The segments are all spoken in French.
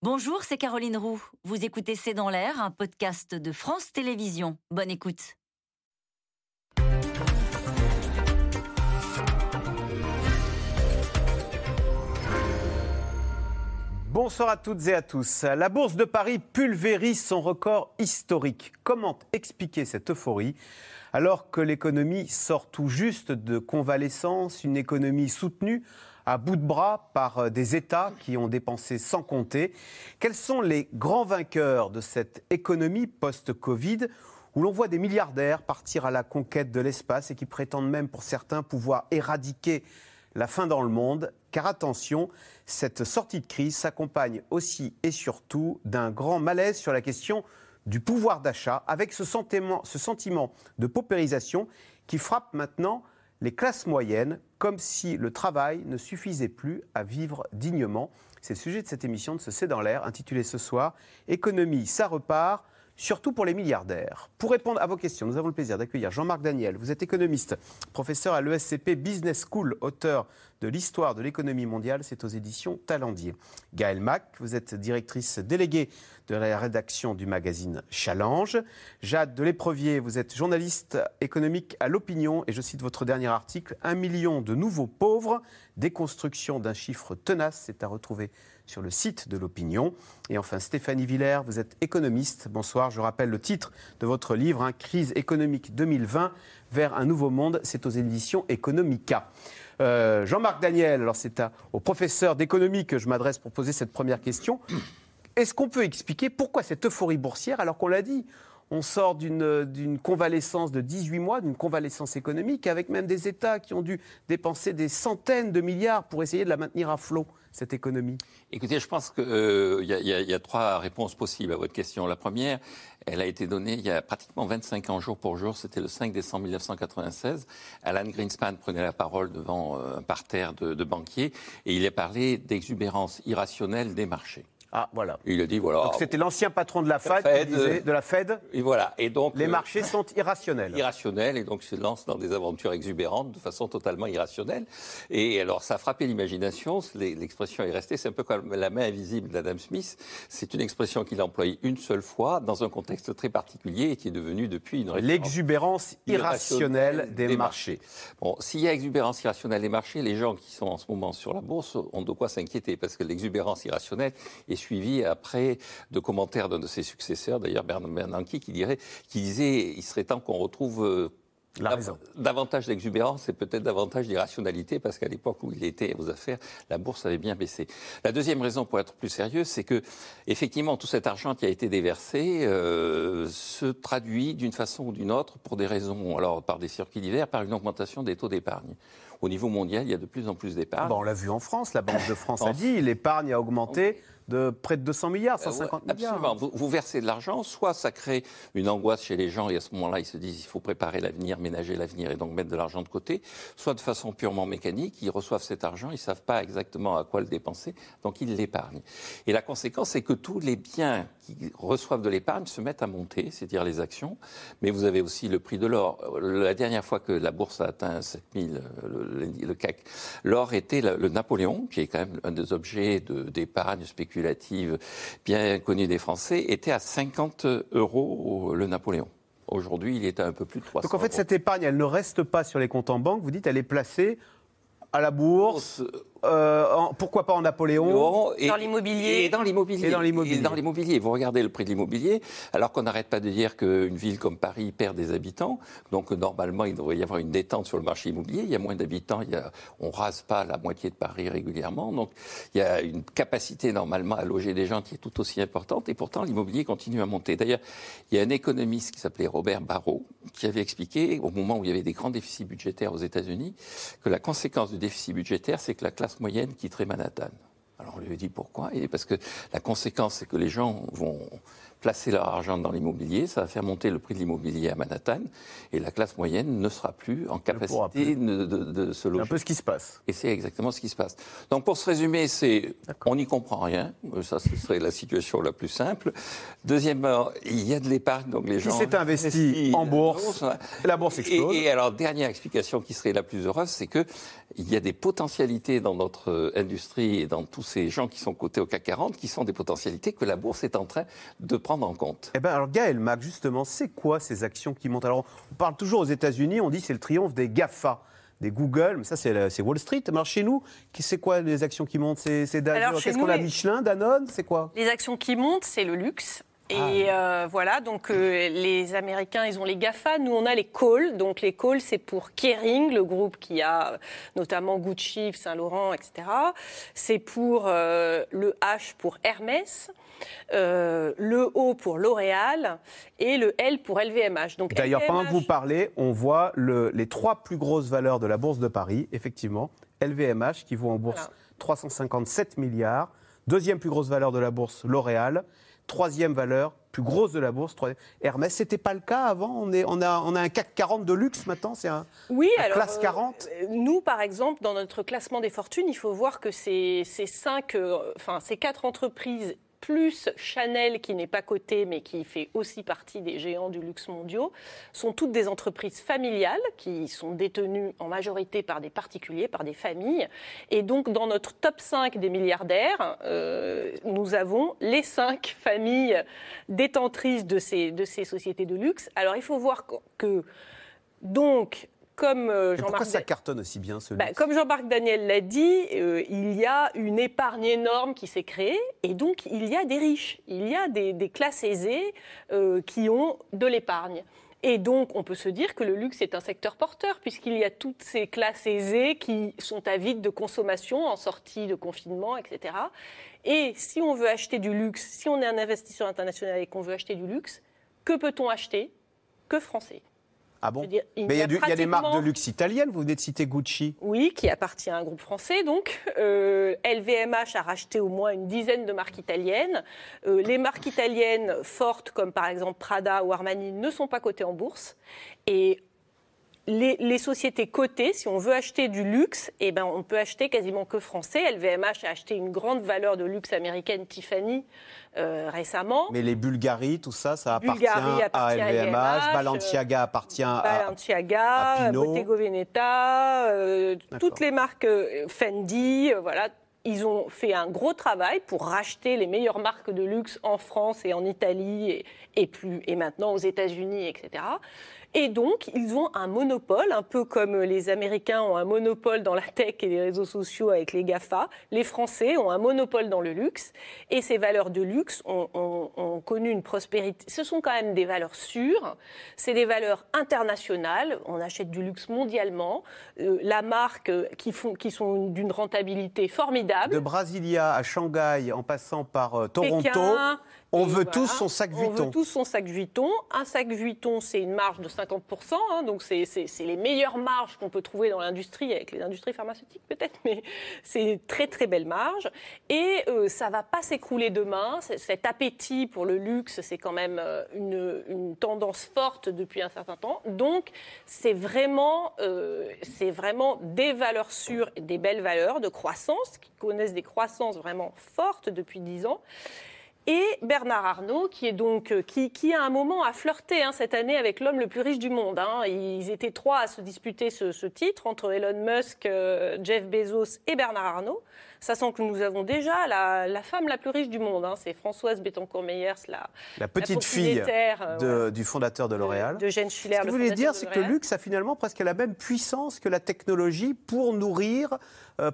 Bonjour, c'est Caroline Roux. Vous écoutez C'est dans l'air, un podcast de France Télévisions. Bonne écoute. Bonsoir à toutes et à tous. La Bourse de Paris pulvérise son record historique. Comment expliquer cette euphorie alors que l'économie sort tout juste de convalescence, une économie soutenue à bout de bras par euh, des États qui ont dépensé sans compter. Quels sont les grands vainqueurs de cette économie post-Covid où l'on voit des milliardaires partir à la conquête de l'espace et qui prétendent même pour certains pouvoir éradiquer la fin dans le monde, car attention, cette sortie de crise s'accompagne aussi et surtout d'un grand malaise sur la question du pouvoir d'achat, avec ce sentiment, ce sentiment de paupérisation qui frappe maintenant les classes moyennes, comme si le travail ne suffisait plus à vivre dignement. C'est le sujet de cette émission de ce C'est dans l'air, intitulée ce soir Économie, ça repart surtout pour les milliardaires. Pour répondre à vos questions, nous avons le plaisir d'accueillir Jean-Marc Daniel. Vous êtes économiste, professeur à l'ESCP Business School, auteur de l'histoire de l'économie mondiale, c'est aux éditions Talendier. Gaël Mac, vous êtes directrice déléguée de la rédaction du magazine Challenge. Jade de l'Éprevier, vous êtes journaliste économique à l'opinion et je cite votre dernier article, Un million de nouveaux pauvres, déconstruction d'un chiffre tenace, c'est à retrouver sur le site de l'opinion. Et enfin, Stéphanie Villers, vous êtes économiste. Bonsoir, je rappelle le titre de votre livre, hein, Crise économique 2020 vers un nouveau monde, c'est aux éditions Economica. Euh, Jean-Marc Daniel, alors c'est au professeur d'économie que je m'adresse pour poser cette première question. Est-ce qu'on peut expliquer pourquoi cette euphorie boursière, alors qu'on l'a dit, on sort d'une convalescence de 18 mois, d'une convalescence économique, avec même des États qui ont dû dépenser des centaines de milliards pour essayer de la maintenir à flot cette économie Écoutez, je pense qu'il euh, y, a trois réponses possibles à votre question. La première, elle a été donnée il y a pratiquement 25 ans, jour pour jour. C'était le 5 décembre 1996. Alan Greenspan prenait la parole devant euh, un parterre de banquiers et il a parlé d'exubérance irrationnelle des marchés. Ah, voilà. Il a dit, voilà. Donc c'était l'ancien patron de la Fed, de la Fed. Et voilà. Et donc. Les euh, marchés sont irrationnels. Irrationnels, et donc se lance dans des aventures exubérantes de façon totalement irrationnelle. Et alors, ça a frappé l'imagination. L'expression est restée. C'est un peu comme la main invisible d'Adam Smith. C'est une expression qu'il a employée une seule fois dans un contexte très particulier et qui est devenue depuis une L'exubérance irrationnelle des, marchés. Bon, s'il y a exubérance irrationnelle des marchés, les gens qui sont en ce moment sur la bourse ont de quoi s'inquiéter parce que l'exubérance irrationnelle est suivi après de commentaires d'un de ses successeurs, d'ailleurs Bernard Bernanke, qui, dirait, qui disait il serait temps qu'on retrouve euh, davantage d'exubérance et peut-être davantage d'irrationalité, parce qu'à l'époque où il était aux affaires, la bourse avait bien baissé. La deuxième raison, pour être plus sérieux, c'est que, effectivement, tout cet argent qui a été déversé euh, se traduit d'une façon ou d'une autre, pour des raisons, alors par des circuits divers, par une augmentation des taux d'épargne au niveau mondial, il y a de plus en plus d'épargne. on l'a vu en France, la Banque de France a dit, l'épargne a augmenté de près de 200 milliards, 150 euh, milliards. Absolument. Vous, versez de l'argent, soit ça crée une angoisse chez les gens et à ce moment-là, ils se disent il faut préparer l'avenir, ménager l'avenir et donc mettre de l'argent de côté, soit de façon purement mécanique, ils reçoivent cet argent, ils ne savent pas exactement à quoi le dépenser, donc ils l'épargnent. Et la conséquence, c'est que tous les biens qui reçoivent de l'épargne se mettent à monter, c'est-à-dire les actions, mais vous avez aussi le prix de l'or. La dernière fois que la bourse a atteint 7000, le, le CAC, l'or était le Napoléon, qui est quand même un des objets d'épargne spéculative bien connue des Français, était à 50 euros le Napoléon. Aujourd'hui, il est à un peu plus de 300 Donc en fait, cette épargne, elle ne reste pas sur les comptes en banque, vous dites, elle est placée à la bourse, euh, pourquoi pas en Napoléon et, Dans l'immobilier. Et dans l'immobilier. Et dans l'immobilier. Vous regardez le prix de l'immobilier, alors qu'on n'arrête pas de dire qu'une ville comme Paris perd des habitants. Donc normalement, il devrait y avoir une détente sur le marché immobilier. Il y a moins d'habitants. On ne rase pas la moitié de Paris régulièrement. Donc il y a une capacité normalement à loger des gens qui est tout aussi importante. Et pourtant, l'immobilier continue à monter. D'ailleurs, il y a un économiste qui s'appelait Robert Barrault qui avait expliqué, au moment où il y avait des grands déficits budgétaires aux États-Unis, que la conséquence du déficit budgétaire, c'est que la classe moyenne quitterait Manhattan. Alors on lui dit pourquoi? Et parce que la conséquence, c'est que les gens vont placer leur argent dans l'immobilier, ça va faire monter le prix de l'immobilier à Manhattan, et la classe moyenne ne sera plus en capacité De, se loger. C'est un peu ce qui se passe. Et c'est exactement ce qui se passe. Donc pour se résumer, c'est on n'y comprend rien, ça ce serait la situation la plus simple. Deuxièmement, il y a de l'épargne, donc les gens... Qui s'est investi en bourse, la bourse explose. Et, et, alors, dernière explication qui serait la plus heureuse, c'est qu'il y a des potentialités dans notre industrie et dans tout ces gens qui sont cotés au CAC 40 qui sont des potentialités que la bourse est en train de prendre en compte. Eh ben alors Gaël Mac, justement, c'est quoi ces actions qui montent? Alors, on parle toujours aux États-Unis, on dit c'est le triomphe des GAFA des Google, mais ça c'est Wall Street. Alors chez nous, c'est quoi les actions qui montent? C'est Qu'est-ce qu'on a? Michelin, Danone C'est quoi? Les actions qui montent, c'est le luxe. Et ah. euh, voilà, donc euh, les Américains, ils ont les GAFA, nous on a les Call. Donc les Call, c'est pour Kering, le groupe qui a notamment Gucci, Saint-Laurent, etc. C'est pour euh, le H pour Hermès. Le O pour L'Oréal et le L pour LVMH. D'ailleurs, pendant que vous parlez, on voit les trois plus grosses valeurs de la Bourse de Paris, effectivement. LVMH qui vaut en bourse 357 milliards. Deuxième plus grosse valeur de la bourse, L'Oréal troisième valeur, plus grosse de la bourse. Hermès, c'était pas le cas avant? On, est, on, a, on a un CAC 40 de luxe maintenant, c'est un, oui, classe 40 euh, Nous, par exemple, dans notre classement des fortunes, il faut voir que ces, ces, cinq, euh, enfin, ces quatre entreprises plus Chanel qui n'est pas coté mais qui fait aussi partie des géants du luxe mondiaux, sont toutes des entreprises familiales qui sont détenues en majorité par des particuliers, par des familles. Et donc dans notre top 5 des milliardaires, euh, nous avons les 5 familles détentrices de ces, de ces sociétés de luxe. Alors il faut voir que donc comme euh, Jean-Marc. Pourquoi ça cartonne aussi bien ce bah, Comme Jean-Marc Daniel l'a dit, euh, il y a une épargne énorme qui s'est créée et donc il y a des riches, il y a des, classes aisées euh, qui ont de l'épargne. Et donc, on peut se dire que le luxe est un secteur porteur, puisqu'il y a toutes ces classes aisées qui sont avides de consommation en sortie de confinement, etc. Et si on veut acheter du luxe, si on est un investisseur international et qu'on veut acheter du luxe, que peut-on acheter? Que français. Ah bon Mais il y, a, des marques de luxe italiennes, vous venez de citer Gucci. Oui, qui appartient à un groupe français. Donc, LVMH euh, a racheté au moins une dizaine de marques italiennes. Euh, les marques italiennes fortes, comme par exemple Prada ou Armani, ne sont pas cotées en bourse. Et les, sociétés cotées, si on veut acheter du luxe, eh ben, on peut acheter quasiment que français. LVMH a acheté une grande valeur de luxe américaine, Tiffany, euh, récemment. Mais les Bulgaries, tout ça, ça appartient, à LVMH. Balenciaga appartient Balenciaga, à, Bottego Veneta, euh, toutes les marques euh, Fendi, voilà ils ont fait un gros travail pour racheter les meilleures marques de luxe en France et en Italie et, plus, et maintenant aux États-Unis, etc. Et donc, ils ont un monopole, un peu comme les Américains ont un monopole dans la tech et les réseaux sociaux avec les GAFA. Les Français ont un monopole dans le luxe. Et ces valeurs de luxe ont, connu une prospérité. Ce sont quand même des valeurs sûres. C'est des valeurs internationales. On achète du luxe mondialement. Euh, la marque qui, font, qui sont d'une rentabilité formidable. De Brasilia à Shanghai, en passant par euh, Toronto. On veut tous son sac Vuitton. On veut tous son sac Vuitton. Un sac Vuitton, c'est une marge de 50%, hein, donc c'est les meilleures marges qu'on peut trouver dans l'industrie, avec les industries pharmaceutiques peut-être, mais c'est très très belle marge. Et euh, ça va pas s'écrouler demain. Cet appétit pour le luxe, c'est quand même euh, une, tendance forte depuis un certain temps. Donc c'est vraiment, euh, c'est vraiment des valeurs sûres et des belles valeurs de croissance qui connaissent des croissances vraiment fortes depuis 10 ans et Bernard Arnault, qui est donc euh, qui, qui à un moment a flirté hein, cette année avec l'homme le plus riche du monde. Hein. Ils étaient trois à se disputer ce, ce titre entre Elon Musk, euh, Jeff Bezos et Bernard Arnault sachant que nous avons déjà la, femme la plus riche du monde. Hein. c'est Françoise Bettencourt-Meyers, la, la petite fille euh, du fondateur de L'Oréal. De, Jane Schiller. Ce que vous voulez dire, c'est que le luxe a finalement presque la même puissance que la technologie pour nourrir,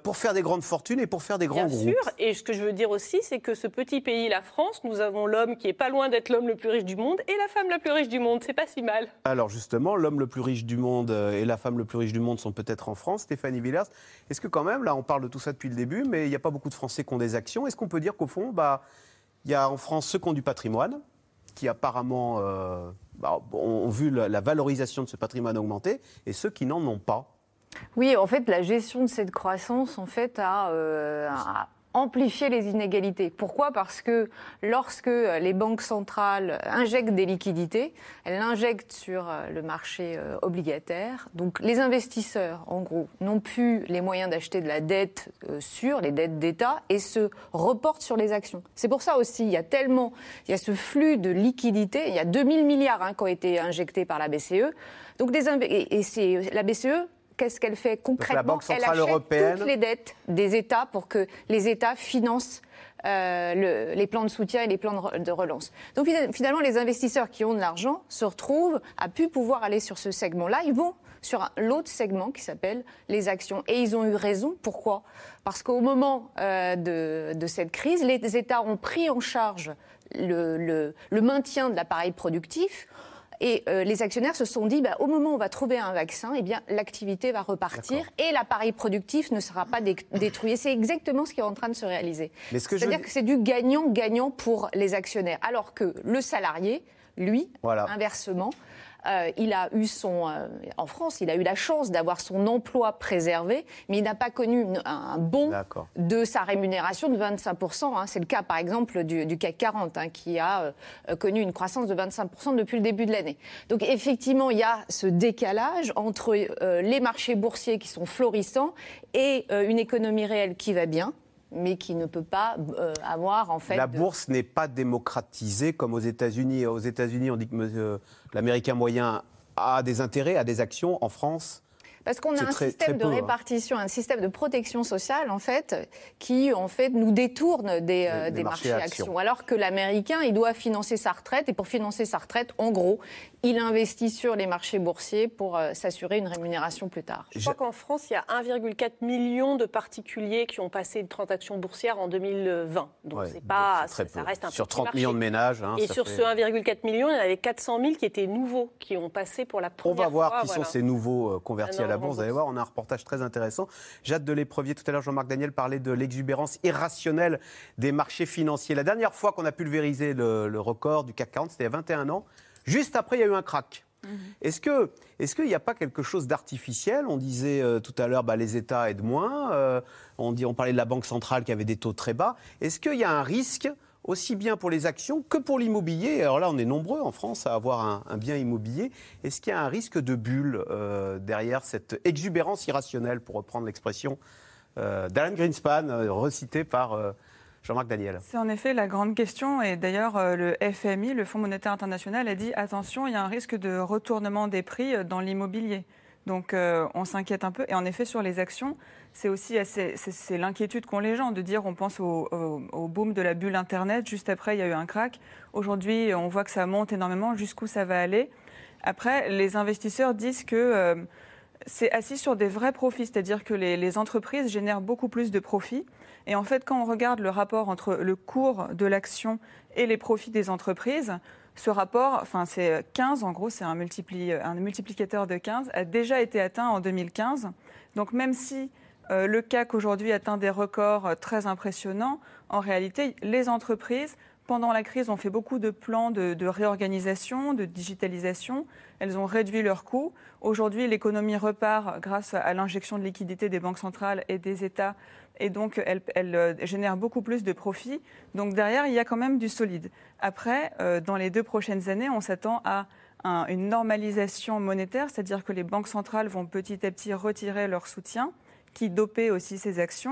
pour faire des grandes fortunes et pour faire des grands Bien groupes. sûr. Et ce que je veux dire aussi, c'est que ce petit pays, la France, nous avons l'homme qui est pas loin d'être l'homme le plus riche du monde et la femme la plus riche du monde. C'est pas si mal. Alors justement, l'homme le plus riche du monde euh, et la femme le plus riche du monde sont peut-être en France. Stéphanie Villers, est-ce que quand même, là, on parle de tout ça depuis le début, mais il n'y a pas beaucoup de Français qui ont des actions. Est-ce qu'on peut dire qu'au fond, bah, il y a en France ceux qui ont du patrimoine, qui apparemment euh, bah, ont vu la, valorisation de ce patrimoine augmenter, et ceux qui n'en ont pas? Oui, en fait, la gestion de cette croissance, en fait, a, euh, amplifier les inégalités. Pourquoi? Parce que lorsque les banques centrales injectent des liquidités, elles l'injectent sur euh, le marché euh, obligataire. Donc les investisseurs, en gros, n'ont plus les moyens d'acheter de la dette euh, sûre, les dettes d'État, et se reportent sur les actions. C'est pour ça aussi, il y a tellement, il y a ce flux de liquidités, il y a 2000 milliards hein, qui ont été injectés par la BCE. Donc et, la BCE qu'est-ce qu'elle fait concrètement Banque Elle achète Européenne- toutes les dettes des États pour que les États financent euh, le- les plans de soutien et les plans de, re- de relance. Donc fina- finalement, les investisseurs qui ont de l'argent se retrouvent à pu pouvoir aller sur ce segment-là. Ils vont sur l'autre segment qui s'appelle les actions. Et ils ont eu raison. Pourquoi? Parce qu'au moment euh, de, de cette crise, les États ont pris en charge le, le- le maintien de l'appareil productif. Et euh, les actionnaires se sont dit, bah, au moment où on va trouver un vaccin, eh bien, l'activité va repartir et l'appareil productif ne sera pas dé- détruit. C'est exactement ce qui est en train de se réaliser. Que je C'est-à-dire dire- que c'est du gagnant-gagnant pour les actionnaires. Alors que le salarié, lui, Voilà. inversement, euh, il a eu son, euh, en France, il a eu la chance d'avoir son emploi préservé, mais il n'a pas connu une- un bon D'accord. de sa rémunération de 25%. hein. C'est le cas, par exemple, du, du CAC 40, hein, qui a euh, connu une croissance de 25% depuis le début de l'année. Donc, effectivement, il y a ce décalage entre les marchés boursiers qui sont florissants et une économie réelle qui va bien mais qui ne peut pas euh, avoir en fait La de- bourse n'est pas démocratisée comme aux États-Unis. Aux États-Unis, on dit que euh, l'Américain moyen a des intérêts, a des actions. En France, Parce qu'on a un très- système très de peu, hein. répartition, un système de protection sociale, en fait, qui, en fait, nous détourne des, euh, Des- des des marchés, marchés actions. actions. Alors que l'Américain, il doit financer sa retraite, et pour financer sa retraite, en gros, il investit sur les marchés boursiers pour euh, s'assurer une rémunération plus tard. Je crois qu'en France, il y a 1,4 million de particuliers qui ont passé une transaction boursière en 2020. Donc Ouais, c'est pas, ça, ça peu. reste un sur petit 30 marché. millions de ménages. hein, Et sur fait- ce 1,4 million, il y en avait 400 000 qui étaient nouveaux, qui ont passé pour la On première va voir fois. qui voilà. sont ces nouveaux euh, convertis Ah non, à la bourse. Vous allez voir, on a un reportage très intéressant. Jade de l'éprevier, tout à l'heure, Jean-Marc Daniel parlait de l'exubérance irrationnelle des marchés financiers. La dernière fois qu'on a pulvérisé le, le record du CAC 40, c'était il y a 21 ans. Juste après, il y a eu un crack. Est-ce que, est-ce qu'il n'y a pas quelque chose d'artificiel? On disait euh, tout à l'heure, bah, les États aident moins. euh, on dit, on parlait de la banque centrale qui avait des taux très bas. Est-ce qu'il y a un risque aussi bien pour les actions que pour l'immobilier? Alors là, on est nombreux en France à avoir un, un bien immobilier. Est-ce qu'il y a un risque de bulle euh, derrière cette exubérance irrationnelle, pour reprendre l'expression euh, d'Alan Greenspan, euh, recité par euh, Jean-Marc Daniel C'est en effet la grande question. Et d'ailleurs, euh, le FMI, le Fonds monétaire international, a dit attention, il y a un risque de retournement des prix euh, dans l'immobilier. Donc, euh, on s'inquiète un peu. Et en effet, sur les actions, c'est aussi l'inquiétude qu'ont les gens de dire on pense au, boom de la bulle Internet. Juste après, il y a eu un crack. Aujourd'hui, on voit que ça monte énormément. Jusqu'où ça va aller? Après, les investisseurs disent que. c'est assis sur des vrais profits, c'est-à-dire que les entreprises génèrent beaucoup plus de profits. Et en fait, quand on regarde le rapport entre le cours de l'action et les profits des entreprises, ce rapport, enfin c'est 15 en gros, c'est un, multipli- un multiplicateur de 15, a déjà été atteint en 2015. Donc même si euh, le CAC aujourd'hui atteint des records euh, très impressionnants, en réalité, les entreprises, pendant la crise, ont fait beaucoup de plans de, de réorganisation, de digitalisation. Elles ont réduit leurs coûts. Aujourd'hui, l'économie repart grâce à l'injection de liquidités des banques centrales et des États. Et donc, elle, elle, euh, génère beaucoup plus de profits. Donc, derrière, il y a quand même du solide. Après, euh, dans les deux prochaines années, on s'attend à un- une normalisation monétaire, c'est-à-dire que les banques centrales vont petit à petit retirer leur soutien, qui dopait aussi ces actions.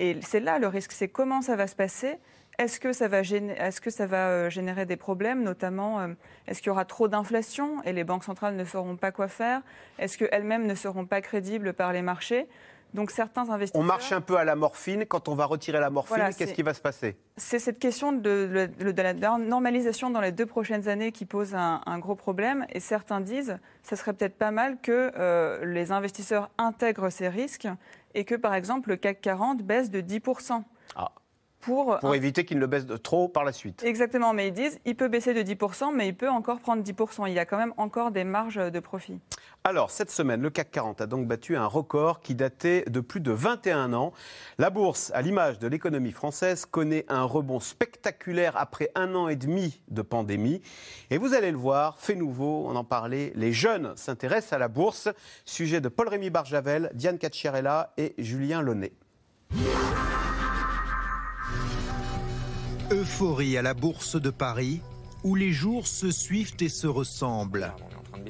Et c'est là le risque, c'est comment ça va se passer. Est-ce que ça va, géné- est-ce que ça va euh, générer des problèmes, notamment est-ce qu'il y aura trop d'inflation et les banques centrales ne sauront pas quoi faire? Est-ce qu'elles-mêmes ne seront pas crédibles par les marchés? Donc certains investisseurs... On marche un peu à la morphine. Quand on va retirer la morphine, Voilà, qu'est-ce qui va se passer? C'est cette question de, de- de la normalisation dans les deux prochaines années qui pose un, un gros problème. Et certains disent, ça serait peut-être pas mal que euh, les investisseurs intègrent ces risques et que, par exemple, le CAC 40 baisse de 10%. Ah. Pour, Pour un- éviter qu'il ne le baisse de trop par la suite. Exactement, mais ils disent, il peut baisser de 10%, mais il peut encore prendre 10%. Il y a quand même encore des marges de profit. Alors, cette semaine, le CAC 40 a donc battu un record qui datait de plus de 21 ans. La bourse, à l'image de l'économie française, connaît un rebond spectaculaire après un an et demi de pandémie. Et vous allez le voir, fait nouveau, on en parlait, les jeunes s'intéressent à la bourse. Sujet de Paul-Rémy Barjavel, Diane Cacciarella et Julien Launay. Euphorie à la bourse de Paris, où les jours se suivent et se ressemblent.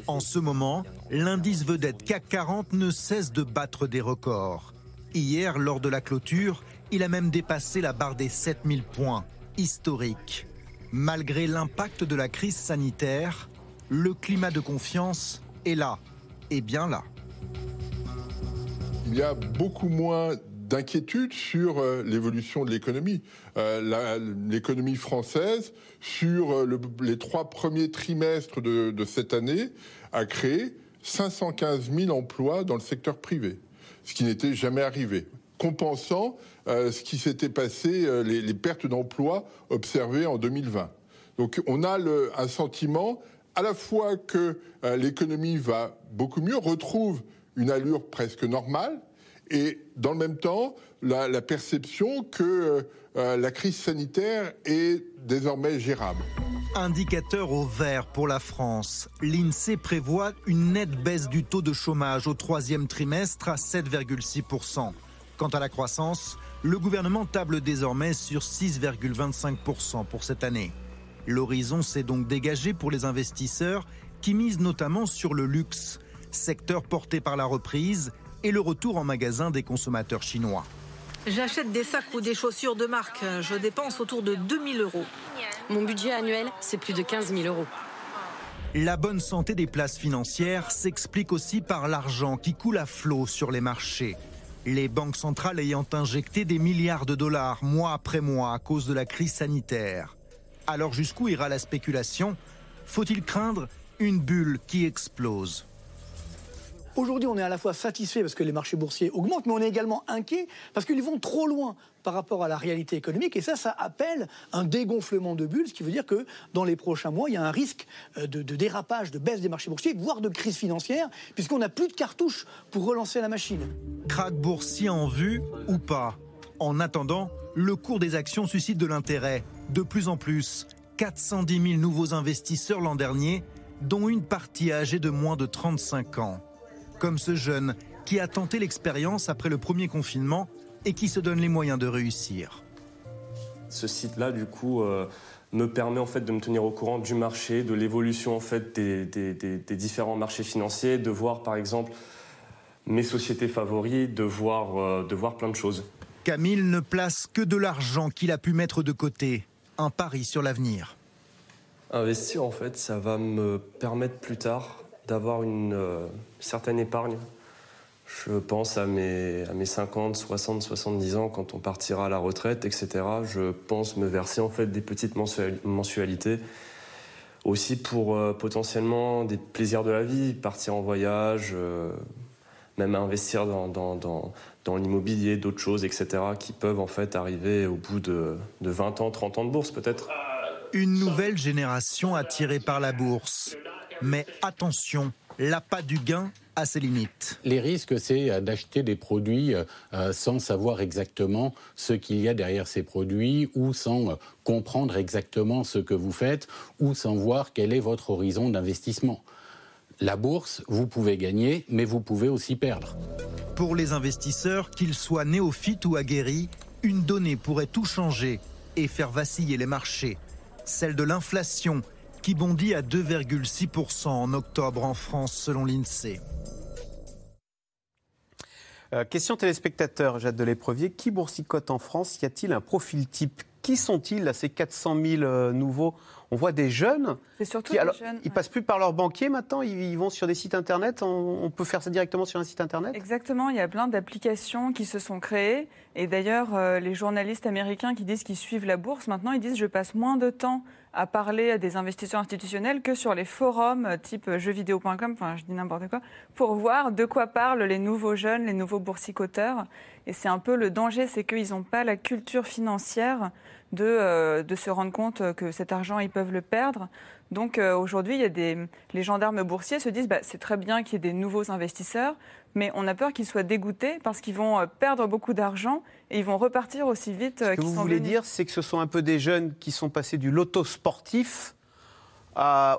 En ce moment, l'indice vedette CAC 40 ne cesse de battre des records. Hier, lors de la clôture, il a même dépassé la barre des 7000 points, historique. Malgré l'impact de la crise sanitaire, le climat de confiance est là, et bien là. il y a beaucoup moins d'inquiétude sur euh, l'évolution de l'économie. Euh, l'économie française, sur euh, les trois premiers trimestres de, cette année, a créé 515 000 emplois dans le secteur privé, ce qui n'était jamais arrivé, compensant ce qui s'était passé, les, pertes d'emplois observées en 2020. Donc on a un sentiment à la fois que l'économie va beaucoup mieux, retrouve une allure presque normale, et dans le même temps, la, perception que euh, la crise sanitaire est désormais gérable. Indicateur au vert pour la France. L'INSEE prévoit une nette baisse du taux de chômage au troisième trimestre à 7,6%. Quant à la croissance, le gouvernement table désormais sur 6,25% pour cette année. L'horizon s'est donc dégagé pour les investisseurs qui misent notamment sur le luxe, secteur porté par la reprise et le retour en magasin des consommateurs chinois. J'achète des sacs ou des chaussures de marque. Je dépense autour de 2000 euros. Mon budget annuel, c'est plus de 15 000 euros. La bonne santé des places financières s'explique aussi par l'argent qui coule à flot sur les marchés. Les banques centrales ayant injecté des milliards de dollars mois après mois à cause de la crise sanitaire. Alors jusqu'où ira la spéculation? Faut-il craindre une bulle qui explose? Aujourd'hui, on est à la fois satisfait parce que les marchés boursiers augmentent, mais on est également inquiet parce qu'ils vont trop loin par rapport à la réalité économique. Et ça, ça appelle un dégonflement de bulles, ce qui veut dire que dans les prochains mois, il y a un risque euh, de, dérapage, de baisse des marchés boursiers, voire de crise financière, puisqu'on n'a plus de cartouches pour relancer la machine. Crac boursier en vue ou pas? En attendant, le cours des actions suscite de l'intérêt. De plus en plus, 410 000 nouveaux investisseurs l'an dernier, dont une partie âgée de moins de 35 ans comme ce jeune qui a tenté l'expérience après le premier confinement et qui se donne les moyens de réussir. Ce site-là, du coup, euh, me permet en fait de me tenir au courant du marché, de l'évolution en fait des, différents marchés financiers, de voir par exemple mes sociétés favorites, de voir, euh, de voir plein de choses. Camille ne place que de l'argent qu'il a pu mettre de côté, un pari sur l'avenir. Investir en fait, ça va me permettre plus tard d'avoir une euh, certaine épargne. Je pense à mes, à mes 50, 60, 70 ans, quand on partira à la retraite, etc. Je pense me verser en fait des petites mensualités. Aussi pour euh, potentiellement des plaisirs de la vie, partir en voyage, euh, même investir dans, dans l'immobilier, d'autres choses, etc. qui peuvent en fait arriver au bout de, de 20 ans, 30 ans de bourse peut-être. Une nouvelle génération attirée par la bourse. Mais attention, l'appât du gain a ses limites. Les risques, c'est euh, d'acheter des produits euh, euh, sans savoir exactement ce qu'il y a derrière ces produits ou sans comprendre exactement ce que vous faites ou sans voir quel est votre horizon d'investissement. La bourse, vous pouvez gagner, mais vous pouvez aussi perdre. Pour les investisseurs, qu'ils soient néophytes ou aguerris, une donnée pourrait tout changer et faire vaciller les marchés. Celle de l'inflation qui bondit à 2,6% en octobre en France selon l'INSEE. Euh, question téléspectateur, Jade de l'Éprevier. Qui boursicote en France? Y a-t-il un profil type? Qui sont-ils, ces 400 000 euh, nouveaux? On voit des jeunes. C'est surtout des jeunes. Ils passent plus par leur banquier maintenant, ils, vont sur des sites internet? On, peut faire ça directement sur un site internet? Exactement, il y a plein d'applications qui se sont créées. Et d'ailleurs, euh, les journalistes américains qui disent qu'ils suivent la bourse, maintenant, ils disent je passe moins de temps à parler à des investisseurs institutionnels que sur les forums euh, type jeuxvideo.com, enfin je dis n'importe quoi, pour voir de quoi parlent les nouveaux jeunes, les nouveaux boursicoteurs. Et c'est un peu le danger, c'est qu'ils n'ont pas la culture financière de, euh, se rendre compte que cet argent, ils peuvent le perdre. Donc euh, aujourd'hui, il y a des, les gendarmes boursiers se disent bah, c'est très bien qu'il y ait des nouveaux investisseurs, mais on a peur qu'ils soient dégoûtés parce qu'ils vont euh, perdre beaucoup d'argent et ils vont repartir aussi vite. Ce que vous voulez dire, c'est que ce sont un peu des jeunes qui sont passés du loto sportif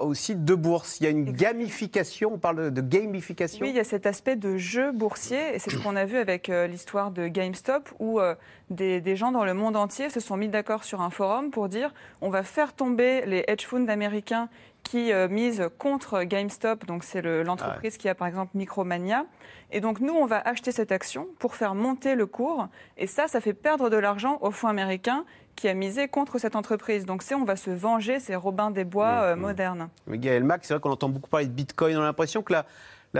au site de bourse. Il y a une gamification, on parle de gamification. Oui, il y a cet aspect de jeu boursier, et c'est ce qu'on a vu avec euh, l'histoire de GameStop, où euh, des, gens dans le monde entier se sont mis d'accord sur un forum pour dire on va faire tomber les hedge funds américains qui euh, misent contre GameStop, donc c'est l'entreprise qui a par exemple Micromania. Et donc nous, on va acheter cette action pour faire monter le cours, et ça, ça fait perdre de l'argent aux fonds américains qui a misé contre cette entreprise. Donc c'est on va se venger, c'est Robin des Bois euh, moderne. Mais Gaël Mac, c'est vrai qu'on entend beaucoup parler de Bitcoin. On a l'impression que La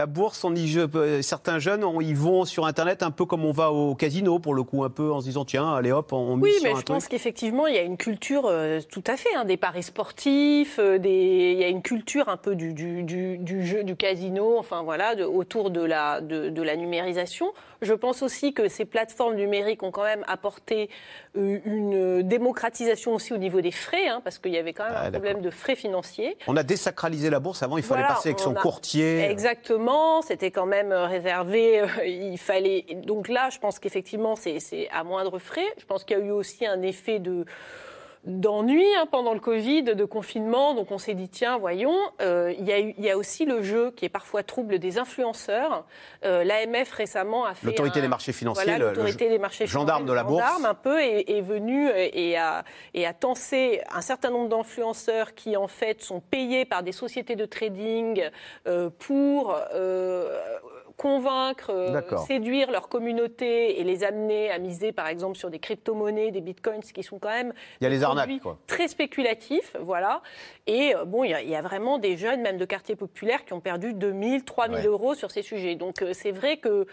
bourse, on y, euh, certains jeunes on, y vont sur Internet un peu comme on va au casino, pour le coup, un peu en se disant tiens, allez hop, on mise oui, sur un. Oui, mais je pense qu'effectivement, il y a une culture euh, tout à fait, hein, des paris sportifs, euh, des... il y a une culture un peu du, du, du, jeu, du casino, enfin voilà, autour de la, de, de la numérisation. Je pense aussi que ces plateformes numériques ont quand même apporté une démocratisation aussi au niveau des frais, hein, parce qu'il y avait quand même ah, un problème de frais financiers. On a désacralisé la bourse. Avant, il fallait passer avec son courtier. Exactement. C'était quand même euh, réservé. Euh, il fallait. Donc là, je pense qu'effectivement, c'est à moindre frais. Je pense qu'il y a eu aussi un effet de d'ennui hein, pendant le Covid, de confinement. Donc on s'est dit, tiens, voyons, euh, il, y a y a aussi le jeu qui est parfois trouble des influenceurs. Euh, L'AMF récemment a fait... L'autorité des marchés financiers, l'autorité des marchés gendarme de la bourse. un peu est, est venu et a, et a tensé un certain nombre d'influenceurs qui en fait sont payés par des sociétés de trading euh, pour convaincre, euh, séduire leur communauté et les amener à miser, par exemple, sur des crypto-monnaies, des bitcoins, qui sont quand même il y a les arnaques, très spéculatifs. Voilà. Et euh, bon, il y, a, vraiment des jeunes, même de quartiers populaires, qui ont perdu 2000, 3000 euros sur ces sujets. Donc euh, c'est vrai que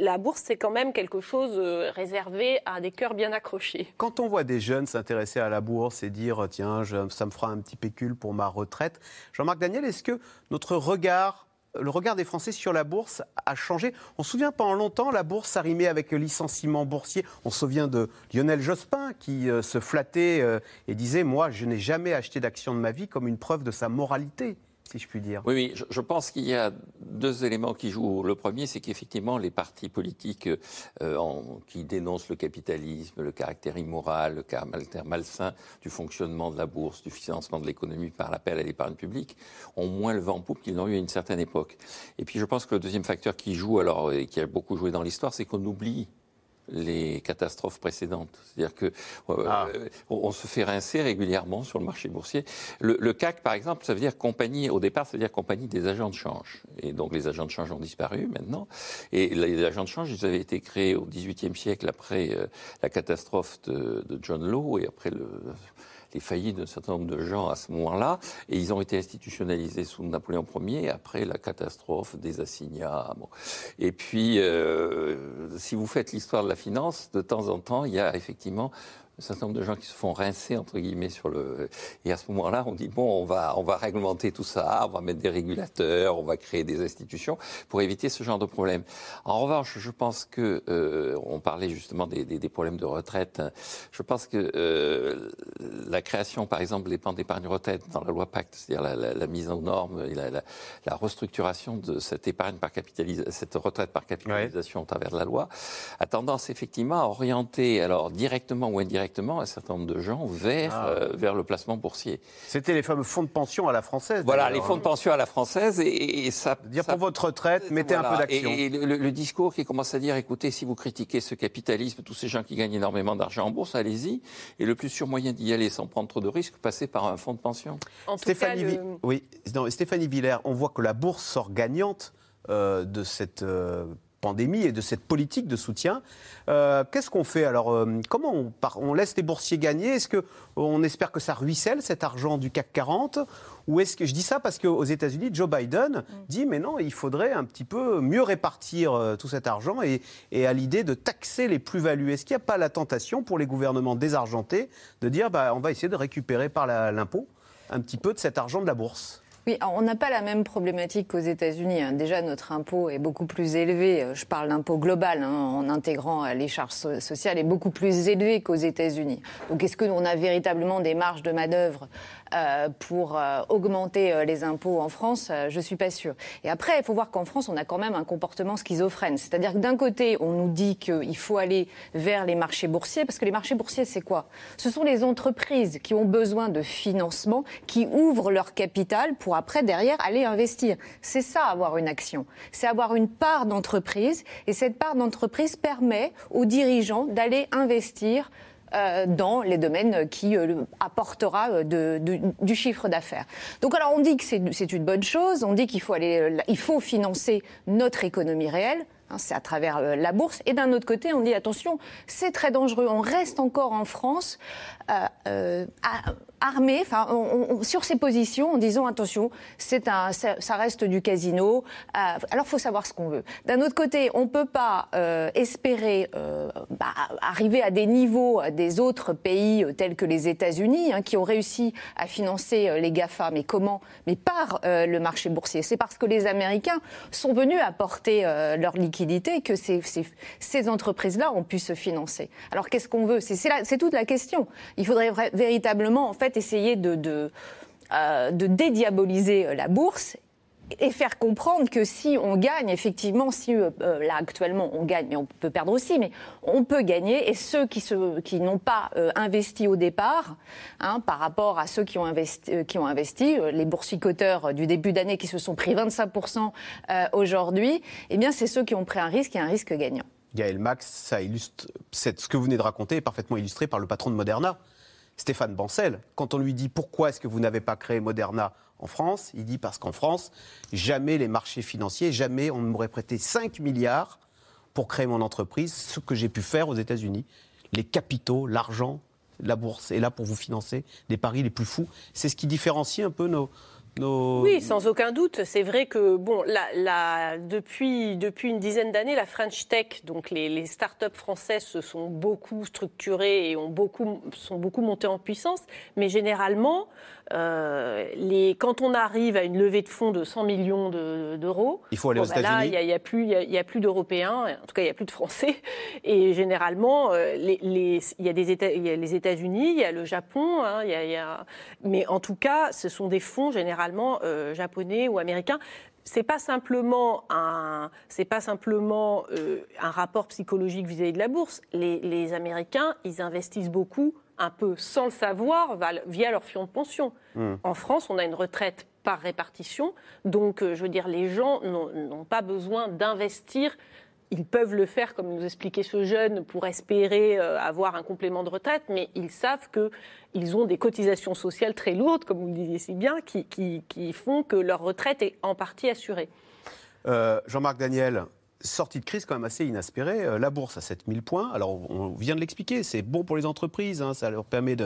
la bourse, c'est quand même quelque chose réservé à des cœurs bien accrochés. Quand on voit des jeunes s'intéresser à la bourse et dire, tiens, ça me fera un petit pécule pour ma retraite, Jean-Marc Daniel, est-ce que notre regard le regard des Français sur la bourse a changé. On se souvient pendant longtemps, la bourse s'arrimait avec le licenciement boursier. On se souvient de Lionel Jospin qui euh, se flattait euh, et disait Moi, je n'ai jamais acheté d'action de ma vie comme une preuve de sa moralité si je puis dire. Oui, je, pense qu'il y a deux éléments qui jouent. Le premier, c'est qu'effectivement, les partis politiques euh, qui dénoncent le capitalisme, le caractère immoral, le caractère malsain du fonctionnement de la bourse, du financement de l'économie par l'appel à l'épargne publique, ont moins le vent en poupe qu'ils n'ont eu à une certaine époque. Et puis, je pense que le deuxième facteur qui joue, alors, et qui a beaucoup joué dans l'histoire, c'est qu'on oublie les catastrophes précédentes. C'est-à-dire que euh, ah. on, se fait rincer régulièrement sur le marché boursier. Le, CAC, par exemple, ça veut dire compagnie, au départ, ça veut dire compagnie des agents de change. Et donc les agents de change ont disparu maintenant. Et les agents de change, ils avaient été créés au XVIIIe siècle après euh, la catastrophe de, de John Law et après le les faillites d'un certain nombre de gens à ce moment-là, et ils ont été institutionnalisés sous Napoléon Ier après la catastrophe des assignats. Et puis, euh, si vous faites l'histoire de la finance, de temps en temps, il y a effectivement un certain nombre de gens qui se font rincer, entre guillemets, sur le... Et à ce moment-là, on dit, bon, on va, on va réglementer tout ça, on va mettre des régulateurs, on va créer des institutions pour éviter ce genre de problème. En revanche, je pense que, euh, on parlait justement des, des, des, problèmes de retraite, je pense que euh, la création, par exemple, des plans d'épargne retraite dans la loi Pacte, c'est-à-dire la, la, mise en norme et la, la, restructuration de cette épargne par capitalisation, cette retraite par capitalisation au travers de la loi, a tendance effectivement à orienter, alors directement ou indirectement, un certain nombre de gens vers, ah. euh, vers le placement boursier. C'était les fameux fonds de pension à la française. Voilà, les fonds de pension à la française. Et, ça. Dire pour votre retraite, mettez un peu d'action. Et, le, discours qui commence à dire écoutez, si vous critiquez ce capitalisme, tous ces gens qui gagnent énormément d'argent en bourse, allez-y. Et le plus sûr moyen d'y aller sans prendre trop de risques, passer par un fonds de pension. Stéphanie, oui, Stéphanie Villers, on voit que la bourse sort gagnante euh, de cette. Euh, pandémie et de cette politique de soutien. Euh, qu'est-ce qu'on fait alors euh, Comment on, on, laisse les boursiers gagner? Est-ce qu'on espère que ça ruisselle cet argent du CAC 40 Ou est-ce que je dis ça parce qu'aux États-Unis, Joe Biden mm. dit mais non, il faudrait un petit peu mieux répartir euh, tout cet argent et, et à l'idée de taxer les plus-values. Est-ce qu'il n'y a pas la tentation pour les gouvernements désargentés de dire bah, on va essayer de récupérer par l'impôt un petit peu de cet argent de la bourse? Oui, on n'a pas la même problématique qu'aux États-Unis. Hein. Déjà, notre impôt est beaucoup plus élevé. Euh, je parle d'impôt global, hein, en intégrant euh, les charges sociales, est beaucoup plus élevé qu'aux États-Unis. Donc, est-ce qu'on a véritablement des marges de manœuvre pour augmenter les impôts en France Je suis pas sûre. Et après, il faut voir qu'en France, on a quand même un comportement schizophrène. C'est-à-dire que d'un côté, on nous dit qu'il faut aller vers les marchés boursiers, parce que les marchés boursiers, c'est quoi? Ce sont les entreprises qui ont besoin de financement, qui ouvrent leur capital pour après, derrière, aller investir. C'est ça, avoir une action. C'est avoir une part d'entreprise. Et cette part d'entreprise permet aux dirigeants d'aller investir euh, dans les domaines qui euh, apportera euh, du chiffre d'affaires. Donc alors on dit que c'est une bonne chose, on dit qu'il faut aller, il faut financer notre économie réelle. Hein, c'est à travers euh, la bourse. Et d'un autre côté, on dit attention, c'est très dangereux. On reste encore en France euh, euh, armé, enfin, sur ses positions, en disant attention, c'est un, ça, reste du casino. alors, faut savoir ce qu'on veut. D'un autre côté, on peut pas espérer bah, arriver à des niveaux des autres pays tels que les États-Unis, hein, qui ont réussi à financer les Gafa. Mais comment? Mais par le marché boursier. C'est parce que les Américains sont venus apporter leur liquidité que ces, entreprises-là ont pu se financer. Alors qu'est-ce qu'on veut? C'est toute la question. Il faudrait véritablement en fait essayer de, euh, dédiaboliser euh, la bourse et faire comprendre que si on gagne, effectivement, si euh, là actuellement on gagne, mais on peut perdre aussi, mais on peut gagner. Et ceux qui, n'ont pas investi au départ, hein, par rapport à ceux qui ont investi, qui ont investi les boursificoteurs du début d'année qui se sont pris 25% aujourd'hui, eh bien c'est ceux qui ont pris un risque et un risque gagnant. Gaël Max, ça illustre, ce que vous venez de raconter est parfaitement illustré par le patron de Moderna, Stéphane Bancel. Quand on lui dit pourquoi est-ce que vous n'avez pas créé Moderna en France. Il dit parce qu'en France, jamais les marchés financiers, jamais on ne m'aurait prêté 5 milliards pour créer mon entreprise, ce que j'ai pu faire aux États-Unis. Les capitaux, l'argent, la bourse est là pour vous financer des paris les plus fous. C'est ce qui différencie un peu nos, oui, sans aucun doute. C'est vrai que bon, depuis, depuis une dizaine d'années, la French Tech, donc les, les start-up françaises se sont beaucoup structurées et ont beaucoup, sont beaucoup montées en puissance. Mais généralement, euh, les, quand on arrive à une levée de fonds de 100 millions d'euros, il faut aller aux bah États-Unis. il n'y a, a, plus, il y a, plus d'Européens, en tout cas, il n'y a plus de Français. Et généralement, euh, les, il, y a des États, il y a les États-Unis, il y a le Japon, hein, y a, mais en tout cas, ce sont des fonds généralement euh, japonais ou américains c'est pas simplement un, c'est pas simplement un rapport psychologique vis-à-vis de la bourse. Les, les Américains, ils investissent beaucoup un peu sans le savoir via leur fion de pension. Hmm. En France, on a une retraite par répartition, donc euh, je veux dire, les gens n'ont pas besoin d'investir. Ils peuvent le faire, comme nous expliquait ce jeune, pour espérer euh, avoir un complément de retraite, mais ils savent qu'ils ont des cotisations sociales très lourdes, comme vous le disiez si bien, qui, font que leur retraite est en partie assurée. Euh, Jean-Marc Daniel, sortie de crise quand même assez inespérée. Euh, la bourse à 7000 points. Alors, on vient de l'expliquer, c'est bon pour les entreprises, hein, ça leur permet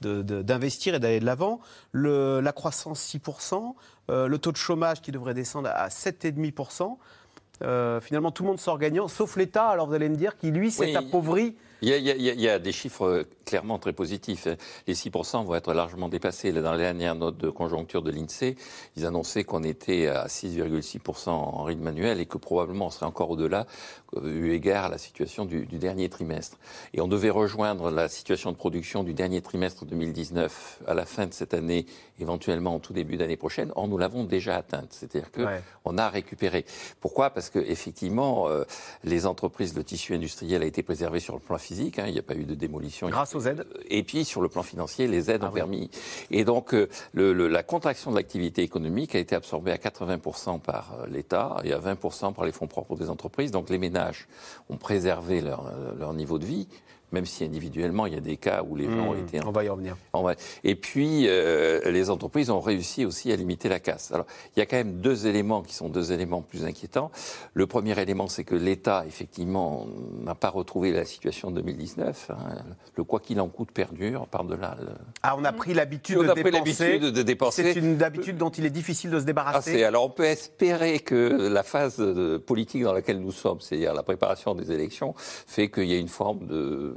d'investir de, et d'aller de l'avant. La croissance 6%, euh, le taux de chômage qui devrait descendre à 7,5%. Euh, finalement, tout le monde sort gagnant, sauf l'État, alors vous allez me dire, qui lui s'est appauvri. Il y, a, il y, a, des chiffres clairement très positifs. Les 6% vont être largement dépassés. Dans la dernière note de conjoncture de l'INSEE, ils annonçaient qu'on était à 6,6% en rythme manuel et que probablement on serait encore au-delà, euh, eu égard à la situation du, du, dernier trimestre. Et on devait rejoindre la situation de production du dernier trimestre 2019 à la fin de cette année, éventuellement en tout début d'année prochaine. Or, nous l'avons déjà atteinte. C'est-à-dire qu'on on a récupéré. Pourquoi? Parce que effectivement, euh, les entreprises, le tissu industriel a été préservé sur le plan physique. Hein, il n'y a pas eu de démolition. Grâce aux aides? Et puis sur le plan financier, les aides ah ont permis. Et donc euh, le, la contraction de l'activité économique a été absorbée à 80% par euh, l'État et à 20% par les fonds propres des entreprises. Donc les ménages ont préservé leur, leur niveau de vie même si individuellement, il y a des cas où les gens ont hmm, été... On va y revenir. Et puis, euh, les entreprises ont réussi aussi à limiter la casse. Alors, il y a quand même deux éléments qui sont deux éléments plus inquiétants. Le premier élément, c'est que l'État, effectivement, n'a pas retrouvé la situation de 2019. Hein. Le quoi qu'il en coûte perdure par-delà. Ah, on a pris l'habitude de, de, dépenser. C'est une habitude dont il est difficile de se débarrasser. Ah, alors, on peut espérer que la phase politique dans laquelle nous sommes, c'est-à-dire la préparation des élections, fait qu'il y a une forme de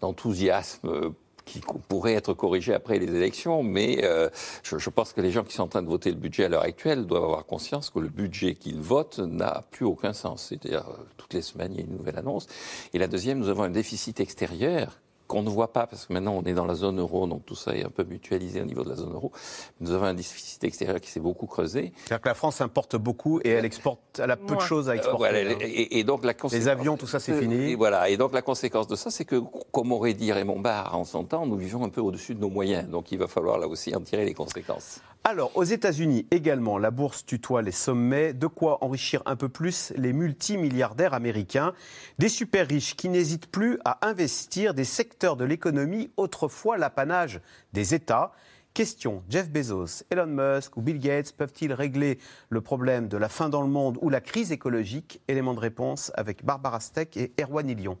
d'enthousiasme qui pourrait être corrigé après les élections, mais euh, je, pense que les gens qui sont en train de voter le budget à l'heure actuelle doivent avoir conscience que le budget qu'ils votent n'a plus aucun sens. C'est-à-dire, euh, toutes les semaines, il y a une nouvelle annonce. Et la deuxième, nous avons un déficit extérieur qu'on ne voit pas, parce que maintenant on est dans la zone euro, donc tout ça est un peu mutualisé au niveau de la zone euro. Nous avons un déficit extérieur qui s'est beaucoup creusé. C'est-à-dire que la France importe beaucoup et elle exporte, elle a peu de choses à exporter. Hein. et, donc la Les avions, tout ça, c'est fini. Et voilà. Et donc la conséquence de ça, c'est que, comme aurait dit Raymond Barre en son temps, nous vivons un peu au-dessus de nos moyens. Donc il va falloir là aussi en tirer les conséquences. Alors, aux États-Unis également, la bourse tutoie les sommets. De quoi enrichir un peu plus les multimilliardaires américains. Des super riches qui n'hésitent plus à investir des secteurs de l'économie autrefois l'apanage des États. Question, Jeff Bezos, Elon Musk ou Bill Gates peuvent-ils régler le problème de la faim dans le monde ou la crise écologique? Élément de réponse avec Barbara Steck et Erwan Ilion.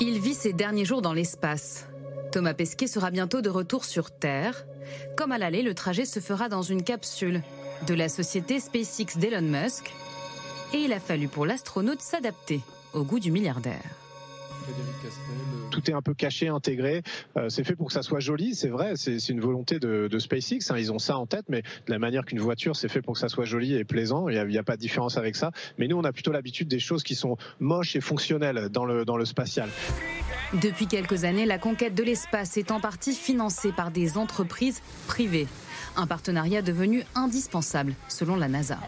Il vit ses derniers jours dans l'espace. Thomas Pesquet sera bientôt de retour sur Terre. Comme à l'aller, le trajet se fera dans une capsule de la société SpaceX d'Elon Musk. Et il a fallu pour l'astronaute s'adapter au goût du milliardaire. Tout est un peu caché, intégré. Euh, c'est fait pour que ça soit joli, c'est vrai. C'est une volonté de, SpaceX. hein, ils ont ça en tête, mais de la manière qu'une voiture, c'est fait pour que ça soit joli et plaisant. Il n'y a, pas de différence avec ça. Mais nous, on a plutôt l'habitude des choses qui sont moches et fonctionnelles dans le, dans le spatial. Depuis quelques années, la conquête de l'espace est en partie financée par des entreprises privées. Un partenariat devenu indispensable, selon la NASA.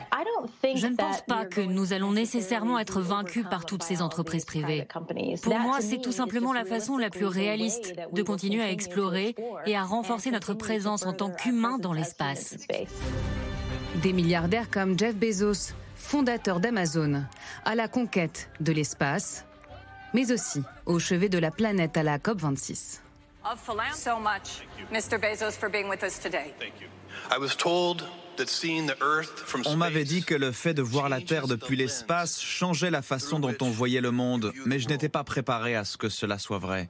Je ne pense pas que nous allons nécessairement être vaincus par toutes ces entreprises privées. Pour moi, c'est tout simplement la façon la plus réaliste de continuer à explorer et à renforcer notre présence en tant qu'humains dans l'espace. Des milliardaires comme Jeff Bezos, fondateur d'Amazon, à la conquête de l'espace, mais aussi au chevet de la planète à la COP26. So much, Mr. Bezos, for being with us today. On m'avait dit que le fait de voir la Terre depuis l'espace changeait la façon dont on voyait le monde, mais je n'étais pas préparé à ce que cela soit vrai.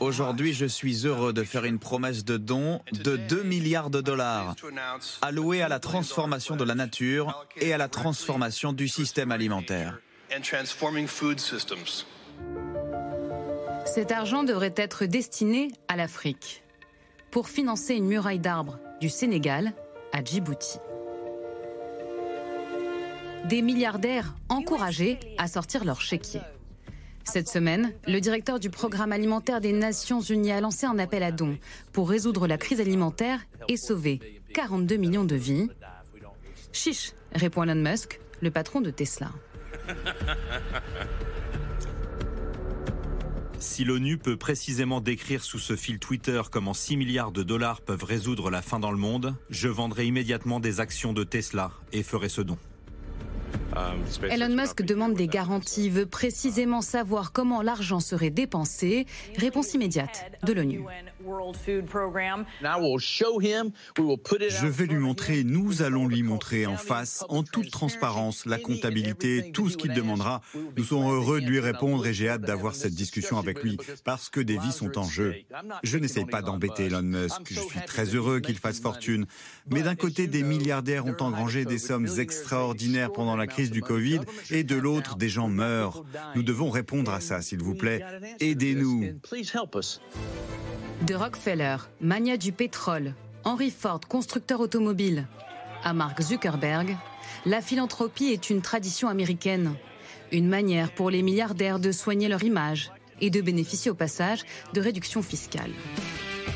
Aujourd'hui, je suis heureux de faire une promesse de don de 2 milliards de dollars alloués à la transformation de la nature et à la transformation du système alimentaire. Cet argent devrait être destiné à l'Afrique pour financer une muraille d'arbres du Sénégal à Djibouti. Des milliardaires encouragés à sortir leur chéquier. Cette semaine, le directeur du programme alimentaire des Nations Unies a lancé un appel à dons pour résoudre la crise alimentaire et sauver 42 millions de vies. Chiche, répond Elon Musk, le patron de Tesla. Si l'ONU peut précisément décrire sous ce fil Twitter comment 6 milliards de dollars peuvent résoudre la faim dans le monde, je vendrai immédiatement des actions de Tesla et ferai ce don. Elon Musk demande des garanties, veut précisément savoir comment l'argent serait dépensé. Réponse immédiate de l'ONU. Je vais lui montrer, nous allons lui montrer en face, en toute transparence, la comptabilité, tout ce qu'il demandera. Nous serons heureux de lui répondre et j'ai hâte d'avoir cette discussion avec lui parce que des vies sont en jeu. Je n'essaye pas d'embêter Elon Musk, je suis très heureux qu'il fasse fortune. Mais d'un côté, des milliardaires ont engrangé des sommes extraordinaires pendant la crise du Covid et de l'autre, des gens meurent. Nous devons répondre à ça, s'il vous plaît. Aidez-nous. De Rockefeller, mania du pétrole, Henry Ford, constructeur automobile, à Mark Zuckerberg, la philanthropie est une tradition américaine. Une manière pour les milliardaires de soigner leur image et de bénéficier au passage de réductions fiscales.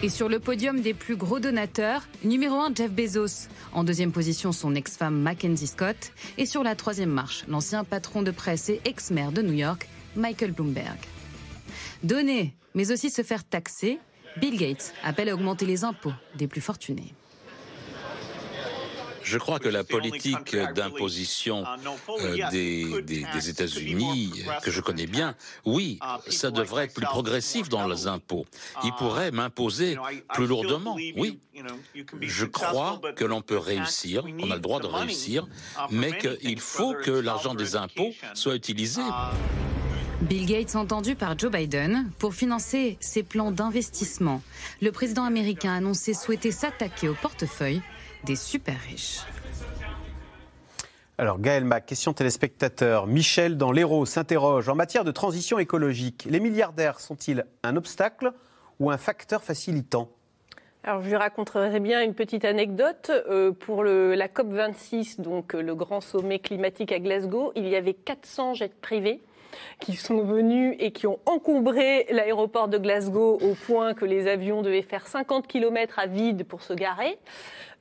Et sur le podium des plus gros donateurs, numéro 1 Jeff Bezos. En deuxième position, son ex-femme Mackenzie Scott. Et sur la troisième marche, l'ancien patron de presse et ex-maire de New York, Michael Bloomberg. Donner, mais aussi se faire taxer, Bill Gates appelle à augmenter les impôts des plus fortunés. Je crois que la politique d'imposition euh, des, États-Unis, que je connais bien, oui, ça devrait être plus progressif dans les impôts. Il pourrait m'imposer plus lourdement, oui. Je crois que l'on peut réussir, on a le droit de réussir, mais qu'il faut que l'argent des impôts soit utilisé. Bill Gates entendu par Joe Biden pour financer ses plans d'investissement. Le président américain a annoncé souhaiter s'attaquer au portefeuille des super riches. Alors Gaël Mac, question téléspectateur. Michel dans l'Hérault s'interroge. En matière de transition écologique, les milliardaires sont-ils un obstacle ou un facteur facilitant? Alors, je lui raconterai bien une petite anecdote. Euh, pour le, la COP26, donc euh, le grand sommet climatique à Glasgow, il y avait 400 jets privés qui sont venus et qui ont encombré l'aéroport de Glasgow au point que les avions devaient faire 50 km à vide pour se garer.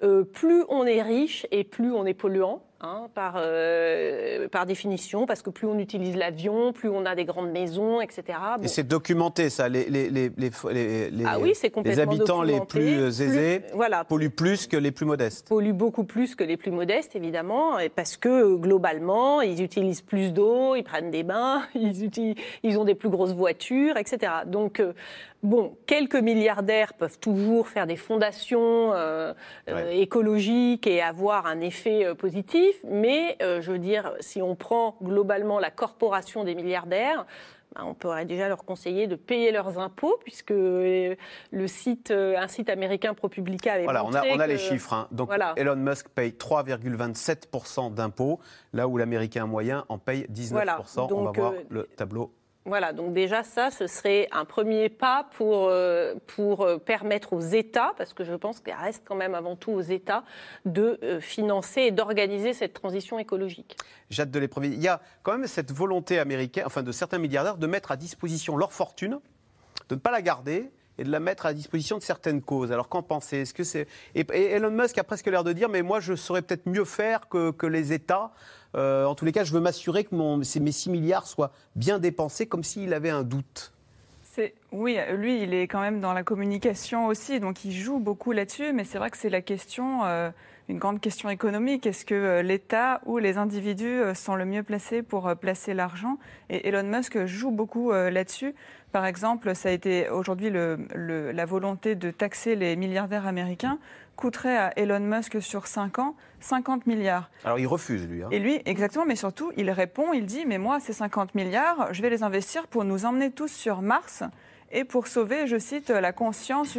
Euh, plus on est riche et plus on est polluant. Hein, par, euh, par définition, parce que plus on utilise l'avion, plus on a des grandes maisons, etc. Bon. Et c'est documenté, ça. Les, les, les, les, ah oui, habitants les plus aisés plus, voilà, polluent plus que les plus modestes. Polluent beaucoup plus que les plus modestes, évidemment, parce que globalement, ils utilisent plus d'eau, ils prennent des bains, ils, utilisent, ils ont des plus grosses voitures, etc. Donc, euh, bon, quelques milliardaires peuvent toujours faire des fondations euh, euh, écologiques et avoir un effet positif, mais je veux dire, si on prend globalement la corporation des milliardaires, bah, on pourrait déjà leur conseiller de payer leurs impôts, puisque le site, un site américain ProPublica avait voilà, montré on a, on a les chiffres. Hein. Donc Elon Musk paye 3,27% d'impôts, là où l'américain moyen en paye 19%. on va voir le tableau voilà, donc déjà ça, ce serait un premier pas pour, euh, pour euh, permettre aux États, parce que je pense qu'il reste quand même avant tout aux États, de euh, financer et d'organiser cette transition écologique. Jade de l'épreuve, il y a quand même cette volonté américaine, enfin de certains milliardaires, de mettre à disposition leur fortune, de ne pas la garder, et de la mettre à disposition de certaines causes. Alors qu'en pensez Est-ce et, Elon Musk a presque l'air de dire mais moi je saurais peut-être mieux faire que, les États euh, en tous les cas, je veux m'assurer que mes 6 milliards soient bien dépensés comme s'il avait un doute. Oui, lui, il est quand même dans la communication aussi, donc il joue beaucoup là-dessus, mais c'est vrai que c'est la question, euh, une grande question économique. Est-ce que euh, l'État ou les individus sont le mieux placés pour placer l'argent? Et Elon Musk joue beaucoup là-dessus. Par exemple, ça a été aujourd'hui la volonté de taxer les milliardaires américains coûterait à Elon Musk sur 5 ans 50 milliards. Alors il refuse, lui. Hein. Et lui, exactement, mais surtout, il répond, il dit, mais moi, ces 50 milliards, je vais les investir pour nous emmener tous sur Mars et pour sauver, je cite, la conscience,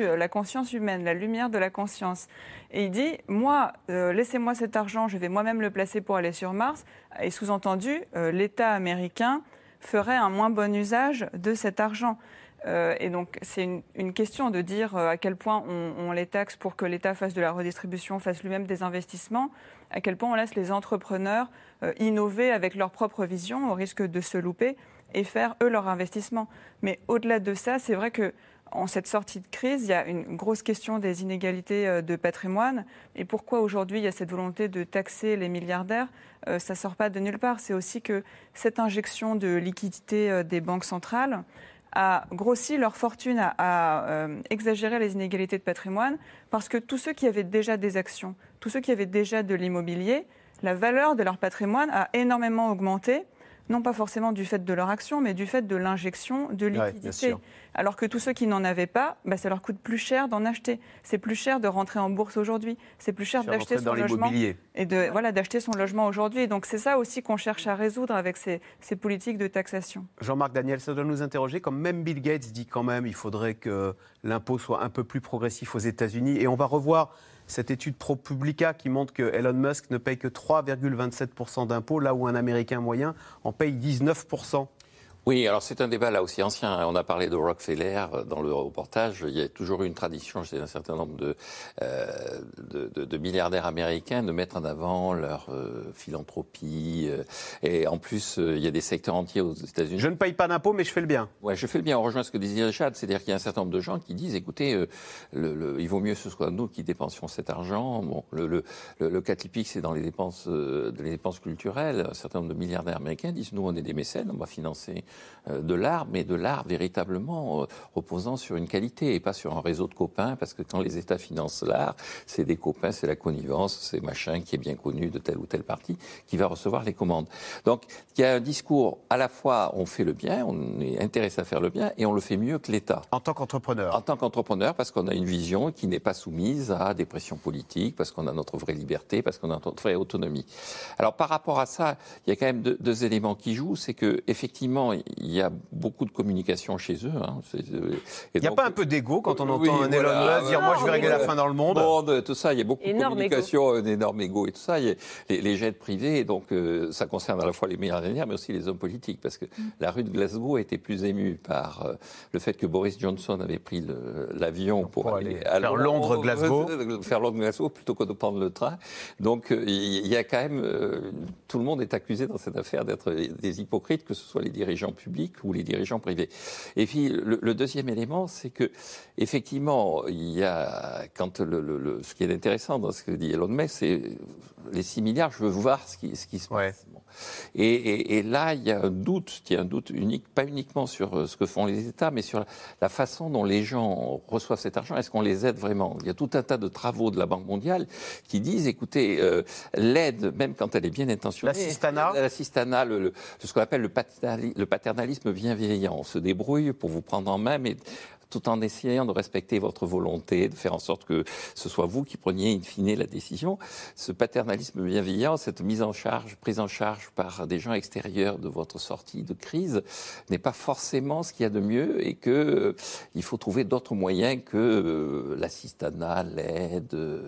humaine, la lumière de la conscience. Et il dit, moi, euh, laissez-moi cet argent, je vais moi-même le placer pour aller sur Mars. Et sous-entendu, euh, l'État américain ferait un moins bon usage de cet argent. Euh, et donc, c'est une, question de dire à quel point on, les taxe pour que l'État fasse de la redistribution, fasse lui-même des investissements, à quel point on laisse les entrepreneurs innover avec leur propre vision au risque de se louper et faire, eux, leur investissement. Mais au-delà de ça, c'est vrai que en cette sortie de crise, il y a une grosse question des inégalités de patrimoine. Et pourquoi aujourd'hui il y a cette volonté de taxer les milliardaires Ça ne sort pas de nulle part. C'est aussi que cette injection de liquidité des banques centrales, a grossi leur fortune, à, euh, exagérer les inégalités de patrimoine, parce que tous ceux qui avaient déjà des actions, tous ceux qui avaient déjà de l'immobilier, la valeur de leur patrimoine a énormément augmenté non pas forcément du fait de leur action, mais du fait de l'injection de liquidité. Alors que tous ceux qui n'en avaient pas, bah, ça leur coûte plus cher d'en acheter. C'est plus cher de rentrer en bourse aujourd'hui. C'est plus cher d'acheter son logement et de voilà d'acheter son logement aujourd'hui. Donc c'est ça aussi qu'on cherche à résoudre avec ces, ces politiques de taxation. Jean-Marc Daniel, ça doit nous interroger. Comme même Bill Gates dit quand même, il faudrait que l'impôt soit un peu plus progressif aux États-Unis. Et on va revoir cette étude ProPublica qui montre que Elon Musk ne paye que 3,27% d'impôts, là où un Américain moyen en paye 19%. Oui, alors c'est un débat là aussi ancien. On a parlé de Rockefeller euh, dans le reportage. Il y a toujours eu une tradition chez un certain nombre de, euh, de, milliardaires américains de mettre en avant leur euh, philanthropie. et en plus, il y a des secteurs entiers aux États-Unis. Je ne paye pas d'impôts, mais je fais le bien. Oui, je fais le bien. On rejoint ce que disait Richard. C'est-à-dire qu'il y a un certain nombre de gens qui disent écoutez, le, il vaut mieux que ce soit nous qui dépensions cet argent. Bon, le, le, cas typique, c'est dans les dépenses, les dépenses culturelles. Un certain nombre de milliardaires américains disent nous, on est des mécènes, on va financer de l'art, mais de l'art véritablement euh, reposant sur une qualité et pas sur un réseau de copains, parce que quand les États financent l'art, c'est des copains, c'est la connivence, c'est machin qui est bien connu de telle ou telle partie qui va recevoir les commandes. Donc il y a un discours à la fois on fait le bien, on est intéressé à faire le bien et on le fait mieux que l'État. En tant qu'entrepreneur. En tant qu'entrepreneur, parce qu'on a une vision qui n'est pas soumise à des pressions politiques, parce qu'on a notre vraie liberté, parce qu'on a notre vraie autonomie. Alors par rapport à ça, il y a quand même deux, deux éléments qui jouent, c'est que effectivement il y a beaucoup de communication chez eux. Hein. Euh, il n'y a pas un peu d'ego quand on entend un Elon Musk dire moi je vais régler la fin dans le monde. tout ça, il y a beaucoup de communication, un énorme ego et tout ça. Il y a les, les jets privés, donc euh, ça concerne à la fois les milliardaires mais aussi les hommes politiques, parce que mm. la rue de Glasgow a été plus émue par euh, le fait que Boris Johnson avait pris l'avion pour, aller, à faire Londres-Glasgow, faire Londres-Glasgow plutôt que de prendre le train. Donc il y a quand même tout le monde est accusé dans cette affaire d'être des hypocrites, que ce soit les dirigeants dirigeants publics ou les dirigeants privés. Et puis le, deuxième élément, c'est que effectivement, il y a quand le, ce qui est intéressant dans ce que dit Elon Musk, c'est les 6 milliards, je veux voir ce qui, ce qui se passe. Et, là, il y a un doute, il y a un doute unique, pas uniquement sur euh, ce que font les États, mais sur la façon dont les gens reçoivent cet argent. Est-ce qu'on les aide vraiment? Il y a tout un tas de travaux de la Banque mondiale qui disent, écoutez, euh, l'aide, même quand elle est bien intentionnée, l'assistana, l'assistana, le, ce qu'on appelle le paternalisme bienveillant, on se débrouille pour vous prendre en main, mais tout en essayant de respecter votre volonté, de faire en sorte que ce soit vous qui preniez in fine la décision. Ce paternalisme bienveillant, cette mise en charge, prise en charge par des gens extérieurs de votre sortie de crise, n'est pas forcément ce qu'il y a de mieux et que euh, il faut trouver d'autres moyens que euh, l'assistanat, l'aide. Euh,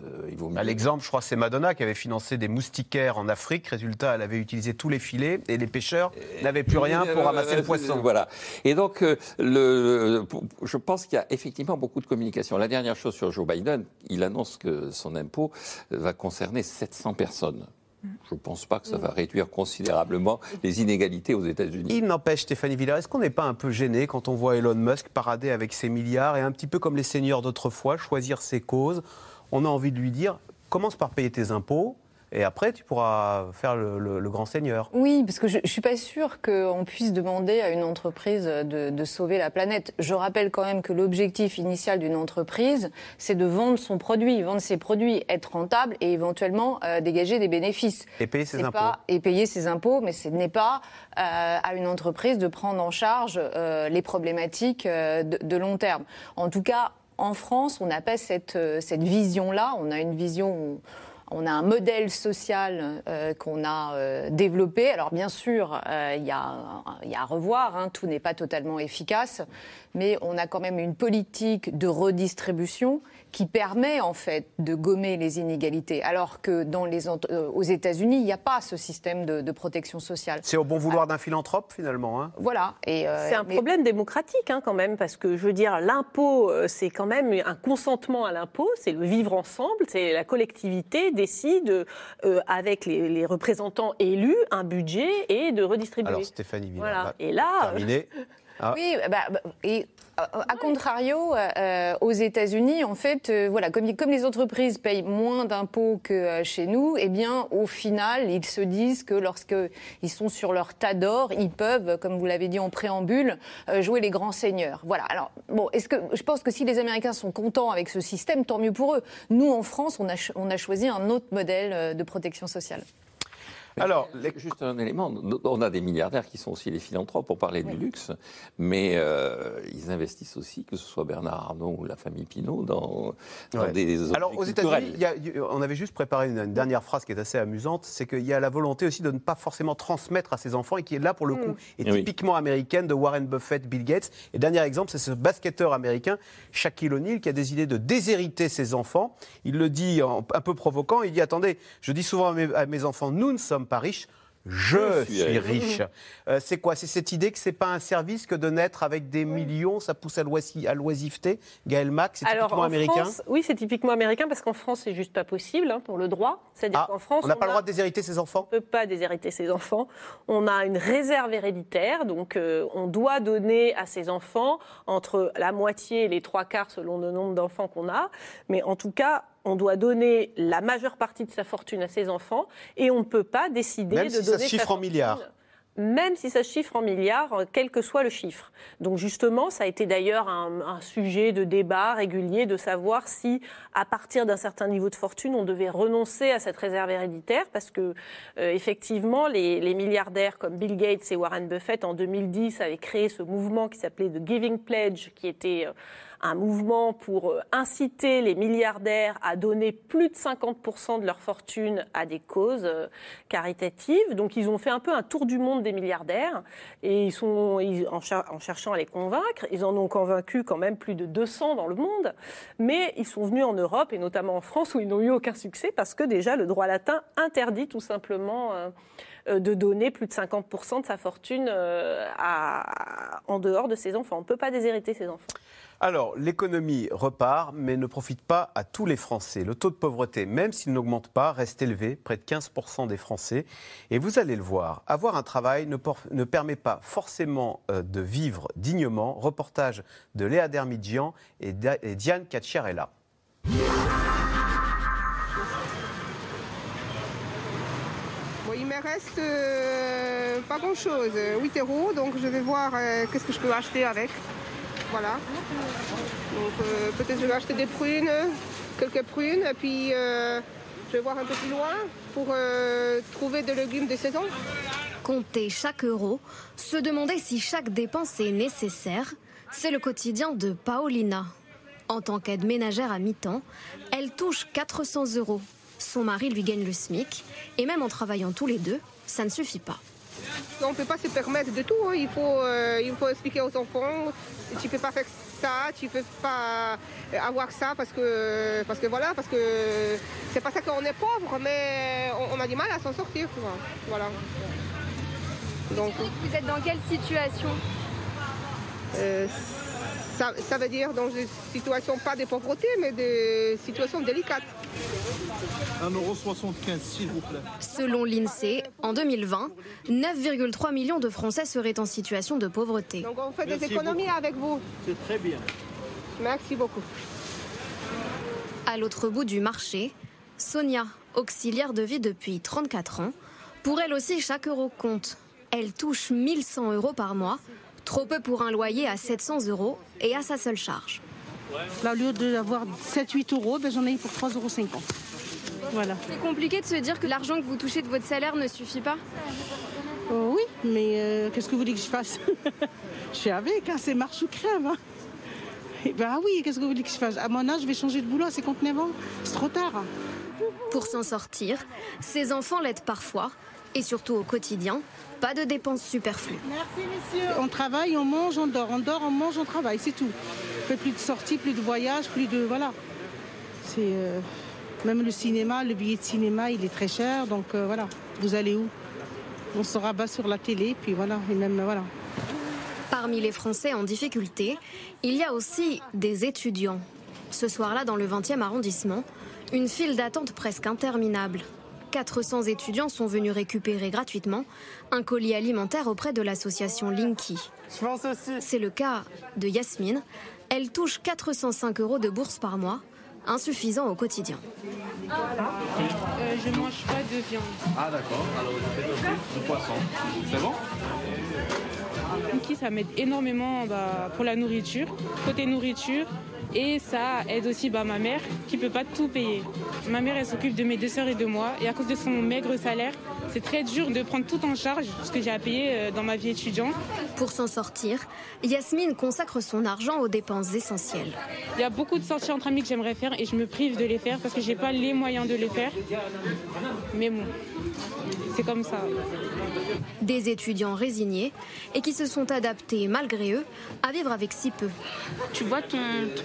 l'exemple, je crois, c'est Madonna qui avait financé des moustiquaires en Afrique. Résultat, elle avait utilisé tous les filets et les pêcheurs n'avaient plus rien pour ramasser le poisson. Voilà. Et donc, le, je pense pense qu'il y a effectivement beaucoup de communication. La dernière chose sur Joe Biden, il annonce que son impôt va concerner 700 personnes. Je ne pense pas que ça va réduire considérablement les inégalités aux États-Unis. Il n'empêche, Stéphanie Villard, est-ce qu'on n'est pas un peu gêné quand on voit Elon Musk parader avec ses milliards et un petit peu comme les seigneurs d'autrefois, choisir ses causes? On a envie de lui dire commence par payer tes impôts, et après, tu pourras faire le, grand seigneur. Oui, parce que je ne suis pas sûre qu'on puisse demander à une entreprise de, sauver la planète. Je rappelle quand même que l'objectif initial d'une entreprise, c'est de vendre son produit, vendre ses produits, être rentable et éventuellement euh, dégager des bénéfices. Et payer ses impôts. et payer ses impôts, mais ce n'est pas euh, à une entreprise de prendre en charge euh, les problématiques de, de long terme. En tout cas, en France, on n'a pas cette, cette vision-là. On a une vision où on a un modèle social euh, qu'on a euh, développé. Alors bien sûr, euh, il y, a à revoir, hein. tout n'est pas totalement efficace, mais on a quand même une politique de redistribution qui permet en fait de gommer les inégalités, alors que dans les, euh, aux États-Unis, il n'y a pas ce système de, protection sociale. C'est au bon vouloir d'un philanthrope finalement. Hein. voilà. Et euh, c'est un problème démocratique hein, quand même, parce que je veux dire, l'impôt, euh, c'est quand même un consentement à l'impôt, c'est le vivre ensemble, c'est la collectivité décide avec les, représentants élus un budget et de redistribuer. Alors Stéphanie voilà. Et là, terminé. Ah. Oui, bah, bah, et à contrario, euh, aux États-Unis, en fait, euh, voilà, comme, les entreprises payent moins d'impôts que euh, chez nous, eh bien, au final, ils se disent que lorsqu'ils sont sur leur tas d'or, ils peuvent, comme vous l'avez dit en préambule, jouer les grands seigneurs. Voilà. Alors, bon, est-ce que je pense que si les Américains sont contents avec ce système, tant mieux pour eux. Nous, en France, on a choisi un autre modèle de protection sociale. Alors, juste un élément, on a des milliardaires qui sont aussi les philanthropes pour parler du luxe, mais euh, ils investissent aussi, que ce soit Bernard Arnault ou la famille Pinault, dans, des Alors, aux États-Unis, on avait juste préparé une, dernière phrase qui est assez amusante, c'est qu'il y a la volonté aussi de ne pas forcément transmettre à ses enfants et qui est là, pour le coup, mm. est typiquement américaine de Warren Buffett, Bill Gates. Et dernier exemple, c'est ce basketteur américain, Shaquille O'Neal, qui a décidé de déshériter ses enfants. Il le dit un peu provoquant, il dit, attendez, je dis souvent à mes enfants, nous ne sommes pas riche, je, suis, riche. Euh, c'est quoi? C'est cette idée que c'est pas un service que de naître avec des millions, ça pousse à l'oisiveté? Gaël Mac, c'est typiquement américain? Oui, c'est typiquement américain parce qu'en France, c'est juste pas possible hein, pour le droit. C'est-à-dire ah, qu'en France. On n'a pas le droit de déshériter ses enfants? On ne peut pas déshériter ses enfants. On a une réserve héréditaire, donc euh, on doit donner à ses enfants entre la moitié et les trois quarts selon le nombre d'enfants qu'on a. Mais en tout cas, on doit donner la majeure partie de sa fortune à ses enfants et on ne peut pas décider Même de si donner ça chiffre en milliards même si ça chiffre en milliards, euh, quel que soit le chiffre. Donc justement, ça a été d'ailleurs un, sujet de débat régulier de savoir si, à partir d'un certain niveau de fortune, on devait renoncer à cette réserve héréditaire, parce que euh, effectivement, les, milliardaires comme Bill Gates et Warren Buffett en 2010 avaient créé ce mouvement qui s'appelait The Giving Pledge, qui était euh, un mouvement pour euh, inciter les milliardaires à donner plus de 50% de leur fortune à des causes euh, caritatives. Donc ils ont fait un peu un tour du monde des milliardaires et ils sont, en, cherchant à les convaincre, ils en ont convaincu quand même plus de 200 dans le monde, mais ils sont venus en Europe et notamment en France où ils n'ont eu aucun succès parce que déjà le droit latin interdit tout simplement... Euh, de donner plus de 50% de sa fortune en dehors de ses enfants. On ne peut pas déshériter ses enfants. Alors, l'économie repart, mais ne profite pas à tous les Français. Le taux de pauvreté, même s'il n'augmente pas, reste élevé, près de 15% des Français. Et vous allez le voir, avoir un travail ne, permet pas forcément euh, de vivre dignement. Reportage de Léa Dermidjian et, Diane Cacciarella. il me reste euh, pas grand-chose, 8 euros, donc je vais voir euh, qu'est-ce que je peux acheter avec. Voilà. Donc euh, peut-être je vais acheter des prunes, quelques prunes, et puis euh, je vais voir un peu plus loin pour euh, trouver des légumes de saison. Compter chaque euro, se demander si chaque dépense est nécessaire, c'est le quotidien de Paolina. En tant qu'aide ménagère à mi-temps, elle touche 400 euros. Son mari lui gagne le SMIC, et même en travaillant tous les deux, ça ne suffit pas. On ne peut pas se permettre de tout. Hein. Il, faut, il faut expliquer aux enfants tu peux pas faire ça, tu peux pas avoir ça parce que, parce que voilà, parce que c'est pas ça qu'on est pauvre, mais on, a du mal à s'en sortir. Voilà. Donc, vous êtes dans quelle situation? euh, ça, veut dire dans des situations pas de pauvreté, mais des situations délicates. 1,75€ s'il vous plaît. Selon l'INSEE, en 2020, 9,3 millions de Français seraient en situation de pauvreté. Donc on fait des économies avec vous. C'est très bien. Merci beaucoup. À l'autre bout du marché, Sonia, auxiliaire de vie depuis 34 ans, pour elle aussi chaque euro compte. Elle touche 1100 euros par mois Trop peu pour un loyer à 700 euros et à sa seule charge. Là, au lieu d'avoir 7-8 euros, ben, j'en ai pour 3,50 euros. Voilà. C'est compliqué de se dire que l'argent que vous touchez de votre salaire ne suffit pas euh, Oui, mais euh, qu'est-ce que vous voulez que je fasse? Je suis avec, hein, c'est marche ou crève. Hein. ben oui, qu'est-ce que vous voulez que je fasse? À mon âge, je vais changer de boulot à 59 ans. C'est trop tard. Pour s'en sortir, ses enfants l'aident parfois, et surtout au quotidien, pas de dépenses superflues. Merci, messieurs. On travaille, on mange, on dort. On dort, on mange, on travaille, c'est tout. On fait plus de sorties, plus de voyages, plus de. Voilà. C'est. Euh, même le cinéma, le billet de cinéma, il est très cher. Donc euh, voilà, vous allez où? On se rabat sur la télé, puis voilà, et même voilà. Parmi les Français en difficulté, il y a aussi des étudiants. Ce soir-là, dans le 20e arrondissement, une file d'attente presque interminable. 400 étudiants sont venus récupérer gratuitement un colis alimentaire auprès de l'association Linky. C'est le cas de Yasmine. Elle touche 405 euros de bourse par mois, insuffisant au quotidien. Euh, je mange pas de viande. Ah d'accord, alors vous du poisson. C'est bon? Linky, ça m'aide énormément bah, pour la nourriture. Côté nourriture, et ça aide aussi bah, ma mère qui ne peut pas tout payer. Ma mère, elle s'occupe de mes deux sœurs et de moi. Et à cause de son maigre salaire, c'est très dur de prendre tout en charge, ce que j'ai à payer euh, dans ma vie étudiante. Pour s'en sortir, Yasmine consacre son argent aux dépenses essentielles. Il y a beaucoup de sorties entre amis que j'aimerais faire et je me prive de les faire parce que je n'ai pas les moyens de les faire. Mais bon, c'est comme ça. Des étudiants résignés et qui se sont adaptés malgré eux à vivre avec si peu. Tu vois ton,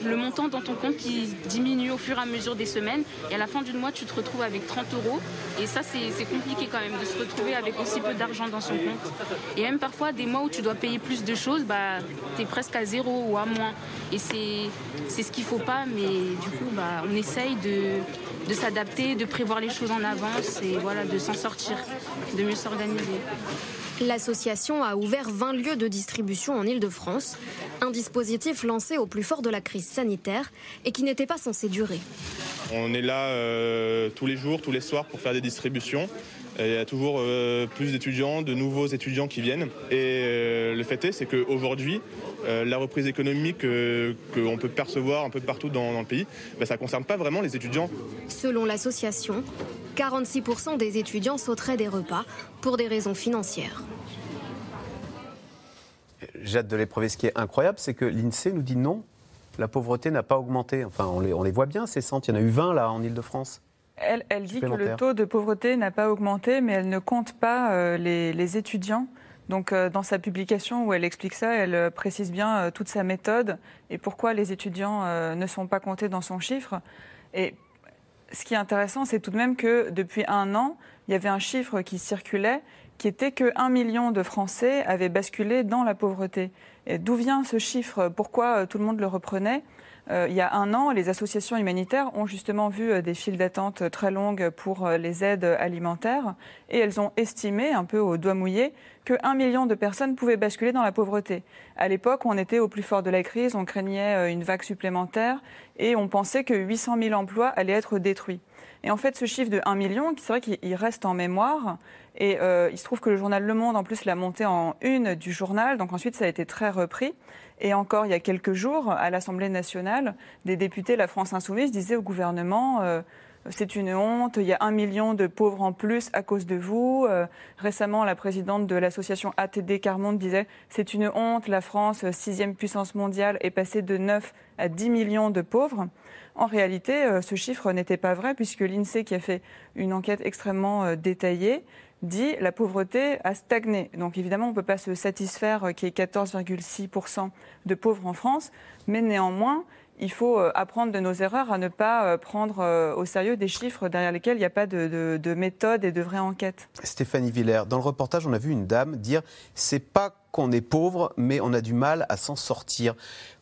le montant dans ton compte qui diminue au fur et à mesure des semaines et à la fin du mois tu te retrouves avec 30 euros et ça c'est compliqué quand même de se retrouver avec aussi peu d'argent dans son compte. Et même parfois des mois où tu dois payer plus de choses, bah, tu es presque à zéro ou à moins. Et c'est ce qu'il faut pas mais du coup bah, on essaye de, de s'adapter, de prévoir les choses en avance et voilà, de s'en sortir, de mieux s'organiser. L'association a ouvert 20 lieux de distribution en Ile-de-France, un dispositif lancé au plus fort de la crise sanitaire et qui n'était pas censé durer. On est là euh, tous les jours, tous les soirs pour faire des distributions. Il y a toujours euh, plus d'étudiants, de nouveaux étudiants qui viennent. Et euh, le fait est, c'est qu'aujourd'hui, la reprise économique qu'on peut percevoir un peu partout dans, le pays, ben, ça ne concerne pas vraiment les étudiants. Selon l'association, 46% des étudiants sauteraient des repas pour des raisons financières. Jade de l'épreuve, ce qui est incroyable, c'est que l'INSEE nous dit non, la pauvreté n'a pas augmenté. Enfin, on les, on les voit bien, ces centres. Il y en a eu 20 là en Ile-de-France. Elle, elle dit que le taux de pauvreté n'a pas augmenté, mais elle ne compte pas euh, les, étudiants. Donc, euh, dans sa publication où elle explique ça, elle euh, précise bien toute sa méthode et pourquoi les étudiants ne sont pas comptés dans son chiffre. Et ce qui est intéressant, c'est tout de même que depuis un an, il y avait un chiffre qui circulait qui était que 1 million de Français avaient basculé dans la pauvreté. D'où vient ce chiffre? Pourquoi tout le monde le reprenait? Euh, il y a un an, les associations humanitaires ont justement vu euh, des files d'attente très longues pour euh, les aides alimentaires et elles ont estimé, un peu au doigt mouillé, que 1 million de personnes pouvaient basculer dans la pauvreté. À l'époque, on était au plus fort de la crise, on craignait une vague supplémentaire et on pensait que 800 000 emplois allaient être détruits. Et en fait, ce chiffre de 1 million, c'est vrai qu'il reste en mémoire. Et il se trouve que le journal Le Monde, en plus, l'a monté en une du journal. Donc ensuite, ça a été très repris. Et encore il y a quelques jours, à l'Assemblée nationale, des députés la France insoumise disaient au gouvernement euh, c'est une honte, il y a un million de pauvres en plus à cause de vous. Euh, récemment, la présidente de l'association ATD Carmonde disait c'est une honte, la France, sixième puissance mondiale, est passée de 9 à 10 millions de pauvres. En réalité, euh, ce chiffre n'était pas vrai puisque l'INSEE, qui a fait une enquête extrêmement détaillée, dit la pauvreté a stagné. Donc évidemment, on ne peut pas se satisfaire qu'il y ait 14,6% de pauvres en France, mais néanmoins, il faut euh, apprendre de nos erreurs à ne pas euh, prendre euh, au sérieux des chiffres derrière lesquels il n'y a pas de, de, méthode et de vraie enquête. Stéphanie Villers, dans le reportage, on a vu une dame dire c'est pas qu'on est pauvre, mais on a du mal à s'en sortir.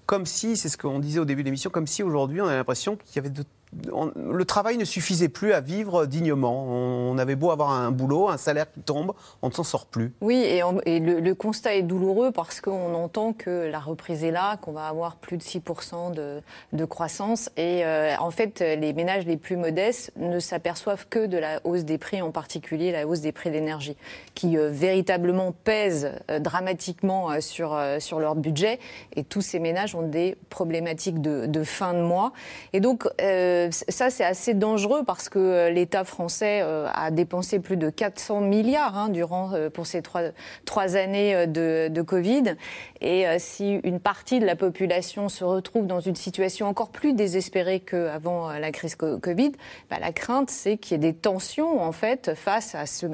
Comme si, c'est ce qu'on disait au début de l'émission, comme si aujourd'hui on a l'impression qu'il y avait de le travail ne suffisait plus à vivre dignement. On avait beau avoir un boulot, un salaire qui tombe, on ne s'en sort plus. Oui, et, le, constat est douloureux parce qu'on entend que la reprise est là, qu'on va avoir plus de 6% de, croissance. Et euh, en fait, les ménages les plus modestes ne s'aperçoivent que de la hausse des prix, en particulier la hausse des prix de l'énergie, qui euh, véritablement pèse euh, dramatiquement sur, sur leur budget. Et tous ces ménages des problématiques de, fin de mois. Et donc, ça, c'est assez dangereux parce que euh, l'État français euh, a dépensé plus de 400 milliards hein, durant, euh, pour ces trois, trois années de, Covid. Et si une partie de la population se retrouve dans une situation encore plus désespérée qu'avant la crise Covid, bah, la crainte, c'est qu'il y ait des tensions, en fait, face à ce,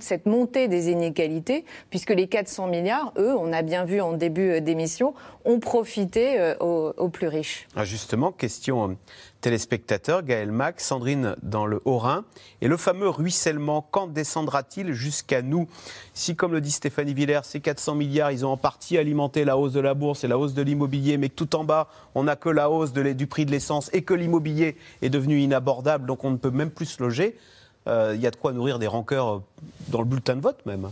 cette montée des inégalités, puisque les 400 milliards, eux, on a bien vu en début d'émission, ont profité aux, aux plus riches. Ah, justement, question téléspectateurs, Gaël Mac, Sandrine dans le Haut-Rhin. Et le fameux ruissellement, quand descendra-t-il jusqu'à nous? Si, comme le dit Stéphanie Villers, ces 400 milliards, ils ont en partie alimenté la hausse de la bourse et la hausse de l'immobilier, mais que tout en bas, on n'a que la hausse du prix de l'essence et que l'immobilier est devenu inabordable, donc on ne peut même plus se loger, euh, il y a de quoi nourrir des rancœurs dans le bulletin de vote même.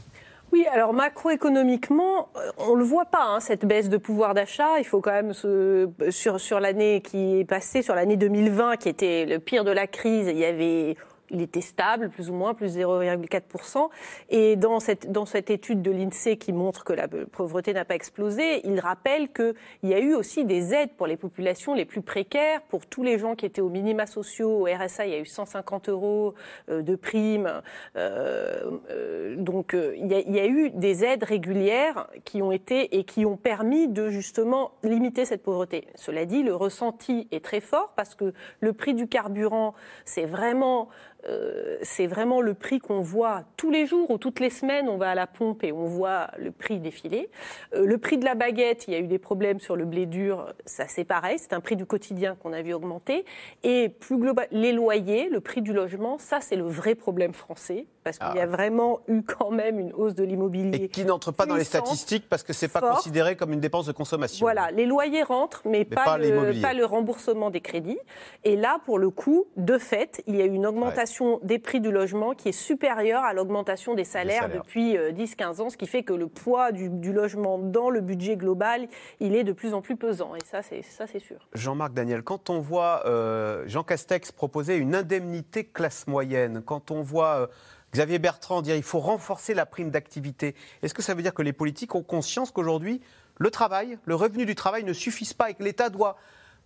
Oui, alors macroéconomiquement, euh, on ne le voit pas, hein, cette baisse de pouvoir d'achat. Il faut quand même, se, sur, sur l'année qui est passée, sur l'année 2020, qui était le pire de la crise, il y avait il était stable, plus ou moins, plus 0,4%. Et dans cette, étude de l'INSEE qui montre que la pauvreté n'a pas explosé, il rappelle qu'il y a eu aussi des aides pour les populations les plus précaires, pour tous les gens qui étaient aux minima sociaux, au RSA, il y a eu 150 euros euh, de primes. Euh, euh, donc il y, a, eu des aides régulières qui ont été et qui ont permis de justement limiter cette pauvreté. Cela dit, le ressenti est très fort parce que le prix du carburant, c'est vraiment euh, c'est vraiment le prix qu'on voit tous les jours ou toutes les semaines. On va à la pompe et on voit le prix défiler. Euh, le prix de la baguette, il y a eu des problèmes sur le blé dur. Ça, c'est pareil. C'est un prix du quotidien qu'on a vu augmenter. Et plus global, les loyers, le prix du logement, ça, c'est le vrai problème français parce qu'il y a ah. vraiment eu quand même une hausse de l'immobilier. Et qui n'entre pas dans les statistiques parce que c'est pas considéré comme une dépense de consommation. Voilà, les loyers rentrent, mais, pas, le, pas, le, remboursement des crédits. Et là, pour le coup, de fait, il y a eu une augmentation des prix du logement qui est supérieure à l'augmentation des salaires, depuis 10-15 euh, ans, ce qui fait que le poids du, logement dans le budget global, il est de plus en plus pesant. Et ça, c'est ça, c'est sûr. Jean-Marc Daniel, quand on voit euh, Jean Castex proposer une indemnité classe moyenne, quand on voit euh, Xavier Bertrand dire qu'il faut renforcer la prime d'activité. Est-ce que ça veut dire que les politiques ont conscience qu'aujourd'hui, le travail, le revenu du travail ne suffisent pas et que l'État doit,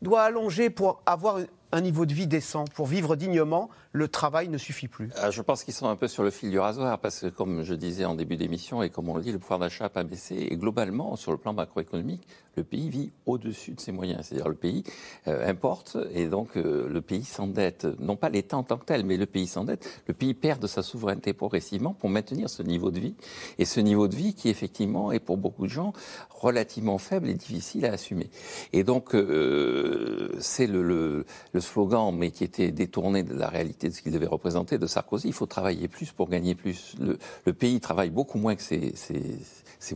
doit allonger pour avoir un niveau de vie décent, pour vivre dignement, le travail ne suffit plus ah, Je pense qu'ils sont un peu sur le fil du rasoir, parce que comme je disais en début d'émission, et comme on le dit, le pouvoir d'achat n'a pas baissé. Et globalement, sur le plan macroéconomique, le pays vit au-dessus de ses moyens. C'est-à-dire le pays euh, importe, et donc euh, le pays s'endette. Non pas l'État en tant que tel, mais le pays s'endette. Le pays perd de sa souveraineté progressivement pour maintenir ce niveau de vie. Et ce niveau de vie qui, effectivement, est pour beaucoup de gens relativement faible et difficile à assumer. Et donc, euh, c'est le, slogan, mais qui était détourné de la réalité de ce qu'il devait représenter, de Sarkozy. Il faut travailler plus pour gagner plus. Le, pays travaille beaucoup moins que ses,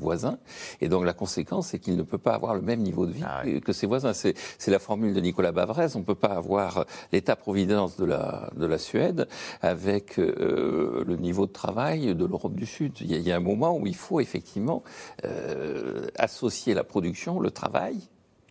voisins. Et donc la conséquence, c'est qu'il ne peut pas avoir le même niveau de vie ah que, ses voisins. C'est la formule de Nicolas Bavrez. On ne peut pas avoir l'État-providence de la, de la Suède avec euh, le niveau de travail de l'Europe du Sud. Il y, a, un moment où il faut effectivement euh, associer la production, le travail,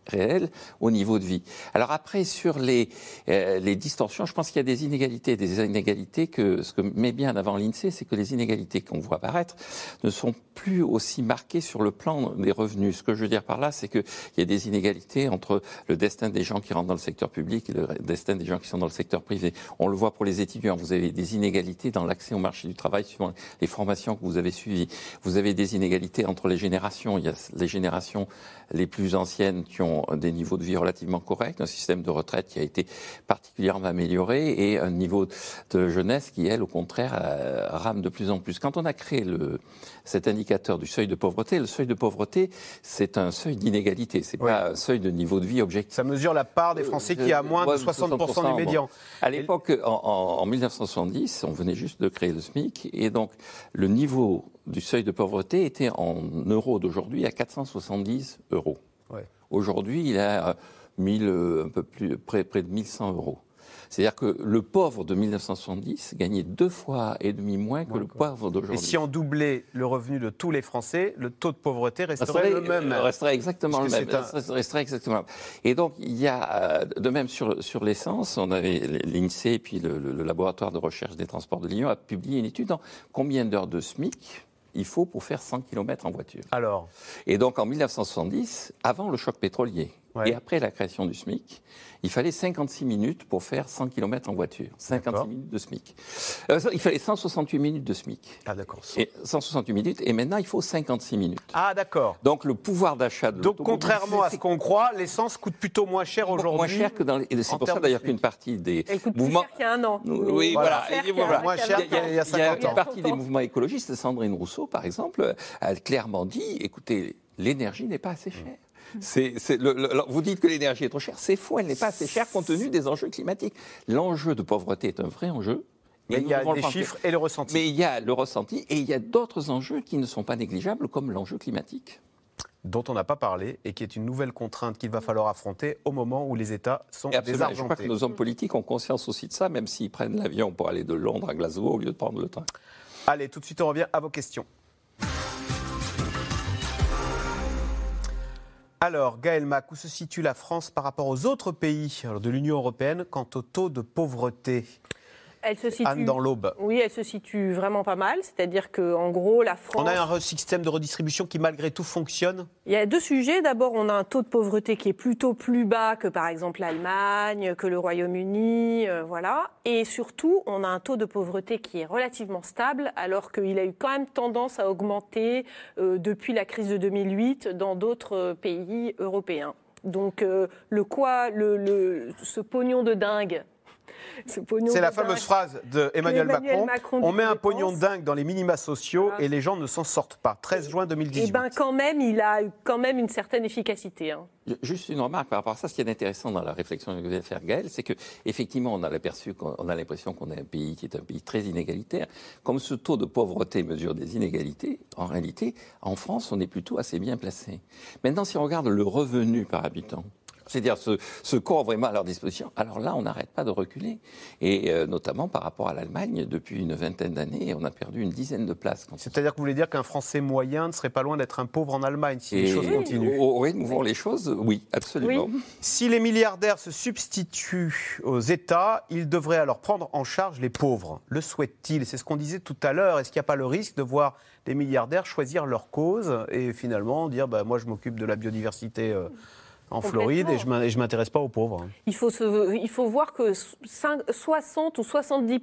réel au niveau de vie. Alors après, sur les, euh, les distorsions, je pense qu'il y a des inégalités. Des inégalités que ce que met bien en avant l'INSEE, c'est que les inégalités qu'on voit apparaître ne sont plus aussi marquées sur le plan des revenus. Ce que je veux dire par là, c'est qu'il y a des inégalités entre le destin des gens qui rentrent dans le secteur public et le destin des gens qui sont dans le secteur privé. On le voit pour les étudiants. Vous avez des inégalités dans l'accès au marché du travail suivant les formations que vous avez suivies. Vous avez des inégalités entre les générations. Il y a les générations les plus anciennes qui ont des niveaux de vie relativement corrects, un système de retraite qui a été particulièrement amélioré et un niveau de jeunesse qui, elle, au contraire, euh, rame de plus en plus. Quand on a créé le, cet indicateur du seuil de pauvreté, le seuil de pauvreté, c'est un seuil d'inégalité, c'est pas un seuil de niveau de vie objectif. Ça mesure la part des Français qui a moins de 60%, du médian. À l'époque, en, en 1970, on venait juste de créer le SMIC et donc le niveau du seuil de pauvreté était en euros d'aujourd'hui à 470 euros. Aujourd'hui, il à 1000, euh, un peu plus, près, près de 1100 euros. C'est-à-dire que le pauvre de 1970 gagnait deux fois et demi moins que le pauvre d'aujourd'hui. Et si on doublait le revenu de tous les Français, le taux de pauvreté resterait, le même. Euh, resterait exactement le même. Resterait exactement. Et donc il y a, euh, de même sur, sur l'essence, on avait l'INSEE et puis le, le, laboratoire de recherche des transports de Lyon a publié une étude en combien d'heures de SMIC il faut pour faire 100 km en voiture. Alors? Et donc en 1970, avant le choc pétrolier et après la création du SMIC, il fallait 56 minutes pour faire 100 km en voiture. 56 minutes de SMIC. Euh, il fallait 168 minutes de SMIC. Ah d'accord. 168 minutes et maintenant il faut 56 minutes. Ah d'accord. Donc le pouvoir d'achat de Donc contrairement à ce qu'on croit, l'essence coûte plutôt moins cher aujourd'hui. Moins cher que dans les... C'est pour ça d'ailleurs qu'une partie des Elle coûte mouvements... plus cher qu'il y a un an. Oui, voilà. voilà. Moins cher qu'il y a 50 ans. Il y a une partie des mouvements écologistes, Sandrine Rousseau par exemple, a clairement dit, écoutez, l'énergie n'est pas assez chère. C'est, vous dites que l'énergie est trop chère, c'est faux, elle n'est pas assez chère compte tenu des enjeux climatiques. L'enjeu de pauvreté est un vrai enjeu. Mais il y a des chiffres et le ressenti. Mais il y a le ressenti et il y a d'autres enjeux qui ne sont pas négligeables, comme l'enjeu climatique. Dont on n'a pas parlé et qui est une nouvelle contrainte qu'il va falloir affronter au moment où les États sont désargentés. Je crois que nos hommes politiques ont conscience aussi de ça, même s'ils prennent l'avion pour aller de Londres à Glasgow au lieu de prendre le train. Allez, tout de suite, on revient à vos questions. Alors, Gaël Mac, où se situe la France par rapport aux autres pays de l'Union européenne quant au taux de pauvreté? Elle se situe, dans l'aube. Oui, elle se situe vraiment pas mal. C'est-à-dire qu'en gros, la France. On a un système de redistribution qui, malgré tout, fonctionne Il y a deux sujets. D'abord, on a un taux de pauvreté qui est plutôt plus bas que, par exemple, l'Allemagne, que le Royaume-Uni. Euh, voilà. Et surtout, on a un taux de pauvreté qui est relativement stable, alors qu'il a eu quand même tendance à augmenter euh, depuis la crise de 2008 dans d'autres euh, pays européens. Donc, le quoi, le, ce pognon de dingue c'est la fameuse phrase d'Emmanuel Macron. Macron. On met un pognon de dingue dans les minima sociaux et les gens ne s'en sortent pas. 13 juin 2018. Et bien quand même, il a quand même une certaine efficacité. Hein. Juste une remarque par rapport à ça. Ce qui est intéressant dans la réflexion que vous allez faire, Gaël, c'est qu'effectivement, on a on a l'impression qu'on est un pays qui est un pays très inégalitaire. Comme ce taux de pauvreté mesure des inégalités, en réalité, en France, on est plutôt assez bien placé. Maintenant, si on regarde le revenu par habitant, c'est-à-dire ce, ce corps vraiment à leur disposition. Alors là, on n'arrête pas de reculer, et euh, notamment par rapport à l'Allemagne, depuis une vingtaine d'années, on a perdu une dizaine de places. C'est-à-dire que vous voulez dire qu'un Français moyen ne serait pas loin d'être un pauvre en Allemagne si les choses continuent Au rythme les choses, oui, absolument. Si les milliardaires se substituent aux États, ils devraient alors prendre en charge les pauvres. Le souhaitent-ils? C'est ce qu'on disait tout à l'heure. Est-ce qu'il n'y a pas le risque de voir des milliardaires choisir leur cause et finalement dire bah, moi je m'occupe de la biodiversité euh, en Floride et je ne m'intéresse pas aux pauvres. Il faut, il faut voir que 60 ou 70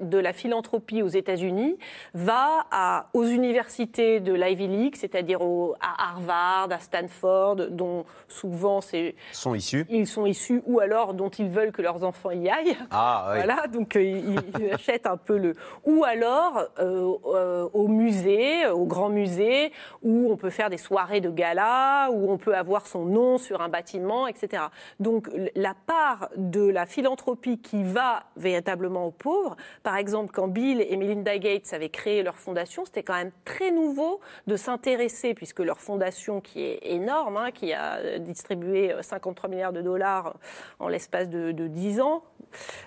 de la philanthropie aux États-Unis va à, aux universités de l'Ivy League, c'est-à-dire à Harvard, à Stanford, dont souvent c'est sont issus. Ils sont issus ou alors dont ils veulent que leurs enfants y aillent. Ah, oui. Voilà, donc euh, ils, achètent un peu le. Ou alors euh, euh, au musée, au grand musée, où on peut faire des soirées de gala, où on peut avoir son nom sur un bâtiment, etc. Donc la part de la philanthropie qui va véritablement aux pauvres, par exemple quand Bill et Melinda Gates avaient créé leur fondation, c'était quand même très nouveau de s'intéresser, puisque leur fondation qui est énorme, hein, qui a distribué 53 milliards de dollars en l'espace de, de 10 ans,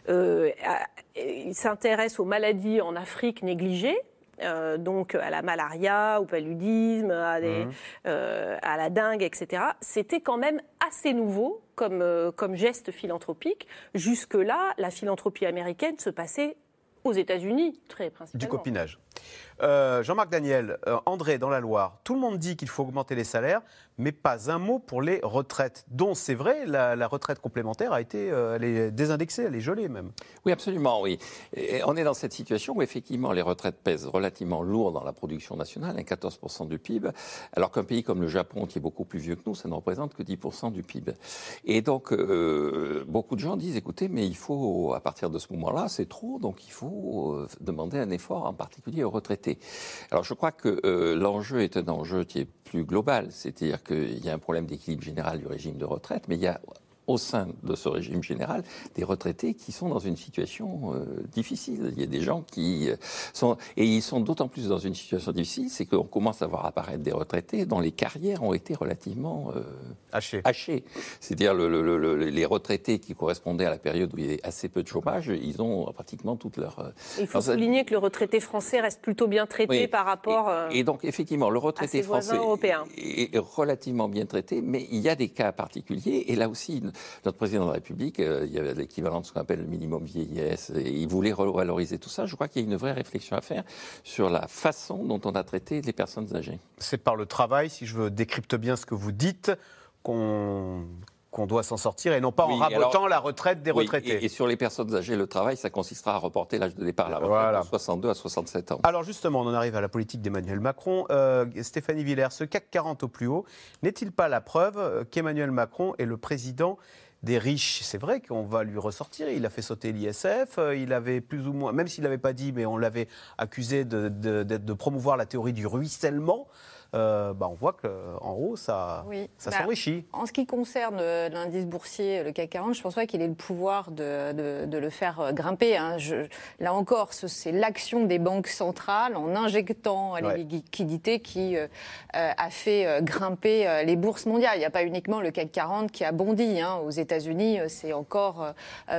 euh, s'intéresse aux maladies en Afrique négligées. Euh, donc à la malaria, au paludisme, à, des, mmh. euh, à la dengue, etc. C'était quand même assez nouveau comme, euh, comme geste philanthropique. Jusque-là, la philanthropie américaine se passait aux États-Unis, très principalement. Du copinage. Euh, Jean-Marc Daniel, euh, André, dans la Loire, tout le monde dit qu'il faut augmenter les salaires, mais pas un mot pour les retraites, dont c'est vrai, la, retraite complémentaire a été euh, est désindexée, elle est gelée même. Oui, absolument, oui. On est dans cette situation où effectivement les retraites pèsent relativement lourd dans la production nationale, 14% du PIB, alors qu'un pays comme le Japon, qui est beaucoup plus vieux que nous, ça ne représente que 10% du PIB. Et donc, beaucoup de gens disent, écoutez, mais il faut, à partir de ce moment-là, c'est trop, donc il faut demander un effort en particulier aux retraités. Alors je crois que euh, l'enjeu est un enjeu qui est plus global, c'est-à-dire qu'il y a un problème d'équilibre général du régime de retraite, mais il y a au sein de ce régime général des retraités qui sont dans une situation euh, difficile. Il y a des gens qui euh, sont et ils sont d'autant plus dans une situation difficile, c'est qu'on commence à voir apparaître des retraités dont les carrières ont été relativement euh, hachées. C'est-à-dire le, les retraités qui correspondaient à la période où il y avait assez peu de chômage, ils ont pratiquement toute leur. il faut souligner que le retraité français reste plutôt bien traité par rapport. Et, et, donc effectivement, le retraité français est, est relativement bien traité, mais il y a des cas particuliers et là aussi notre président de la République, euh, il y avait l'équivalent de ce qu'on appelle le minimum vieillesse, et il voulait revaloriser tout ça. Je crois qu'il y a une vraie réflexion à faire sur la façon dont on a traité les personnes âgées. C'est par le travail, si je décrypte bien ce que vous dites, qu'on qu'on doit s'en sortir et non pas en rabotant la retraite des retraités. Et, sur les personnes âgées, le travail, ça consistera à reporter l'âge de départ à la retraite de 62 à 67 ans. Alors justement, on en arrive à la politique d'Emmanuel Macron. Euh, Stéphanie Villers, ce CAC 40 au plus haut, n'est-il pas la preuve qu'Emmanuel Macron est le président des riches? C'est vrai qu'on va lui ressortir. Il a fait sauter l'ISF. Euh, il avait plus ou moins, même s'il n'avait pas dit, mais on l'avait accusé de, de, promouvoir la théorie du ruissellement. Euh, bah, on voit qu'en haut, ça, ça bah, s'enrichit. En ce qui concerne euh, l'indice boursier, le CAC 40, je pense pas qu'il ait le pouvoir de, de, le faire euh, grimper. Hein. Je, là encore, c'est l'action des banques centrales en injectant les liquidités qui a fait grimper les bourses mondiales. Il n'y a pas uniquement le CAC 40 qui a bondi. Hein. Aux États-Unis, c'est encore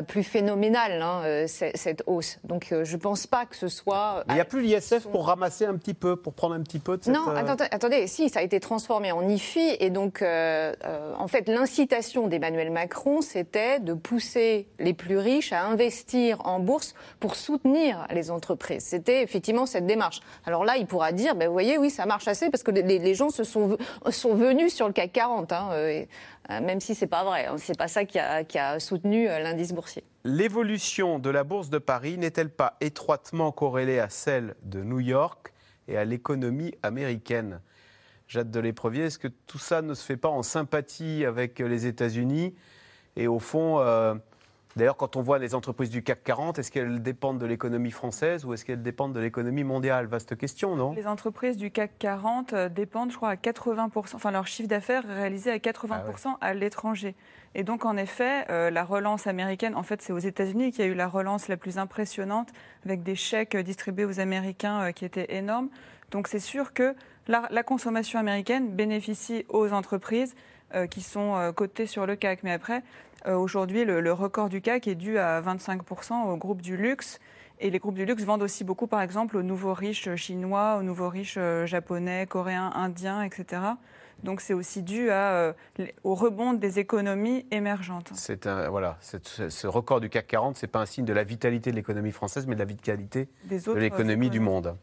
plus phénoménal, hein, cette hausse. Donc je ne pense pas que ce soit. Il n'y a plus l'ISF pour ramasser un petit peu, pour prendre un petit peu de cette... Non, attends, attends attendez, si, ça a été transformé en IFI. Et donc, euh, euh, en fait, l'incitation d'Emmanuel Macron, c'était de pousser les plus riches à investir en bourse pour soutenir les entreprises. C'était effectivement cette démarche. Alors là, il pourra dire, ben, vous voyez, oui, ça marche assez parce que les, gens se sont, sont venus sur le CAC 40, hein, euh, même si c'est pas vrai. Hein. c'est pas ça qui a, qui a soutenu l'indice boursier. L'évolution de la bourse de Paris n'est-elle pas étroitement corrélée à celle de New York et à l'économie américaine? Jade de l'Éprevier, est-ce que tout ça ne se fait pas en sympathie avec les États-Unis? Et au fond, euh, d'ailleurs, quand on voit les entreprises du CAC 40, est-ce qu'elles dépendent de l'économie française ou est-ce qu'elles dépendent de l'économie mondiale? Vaste question, non? Les entreprises du CAC 40 euh, dépendent, je crois, à 80%, enfin leur chiffre d'affaires est réalisé à 80% ah à l'étranger. Et donc, en effet, euh, la relance américaine, en fait, c'est aux États-Unis qu'il y a eu la relance la plus impressionnante, avec des chèques distribués aux Américains qui étaient énormes. Donc, c'est sûr que la, consommation américaine bénéficie aux entreprises euh, qui sont euh, cotées sur le CAC. Mais après, euh, aujourd'hui, le, record du CAC est dû à 25% au groupe du luxe. Et les groupes du luxe vendent aussi beaucoup, par exemple, aux nouveaux riches chinois, aux nouveaux riches japonais, coréens, indiens, etc. Donc c'est aussi dû au rebond des économies émergentes. C'est voilà, ce record du CAC 40, c'est pas un signe de la vitalité de l'économie française, mais de la vitalité de l'économie du monde.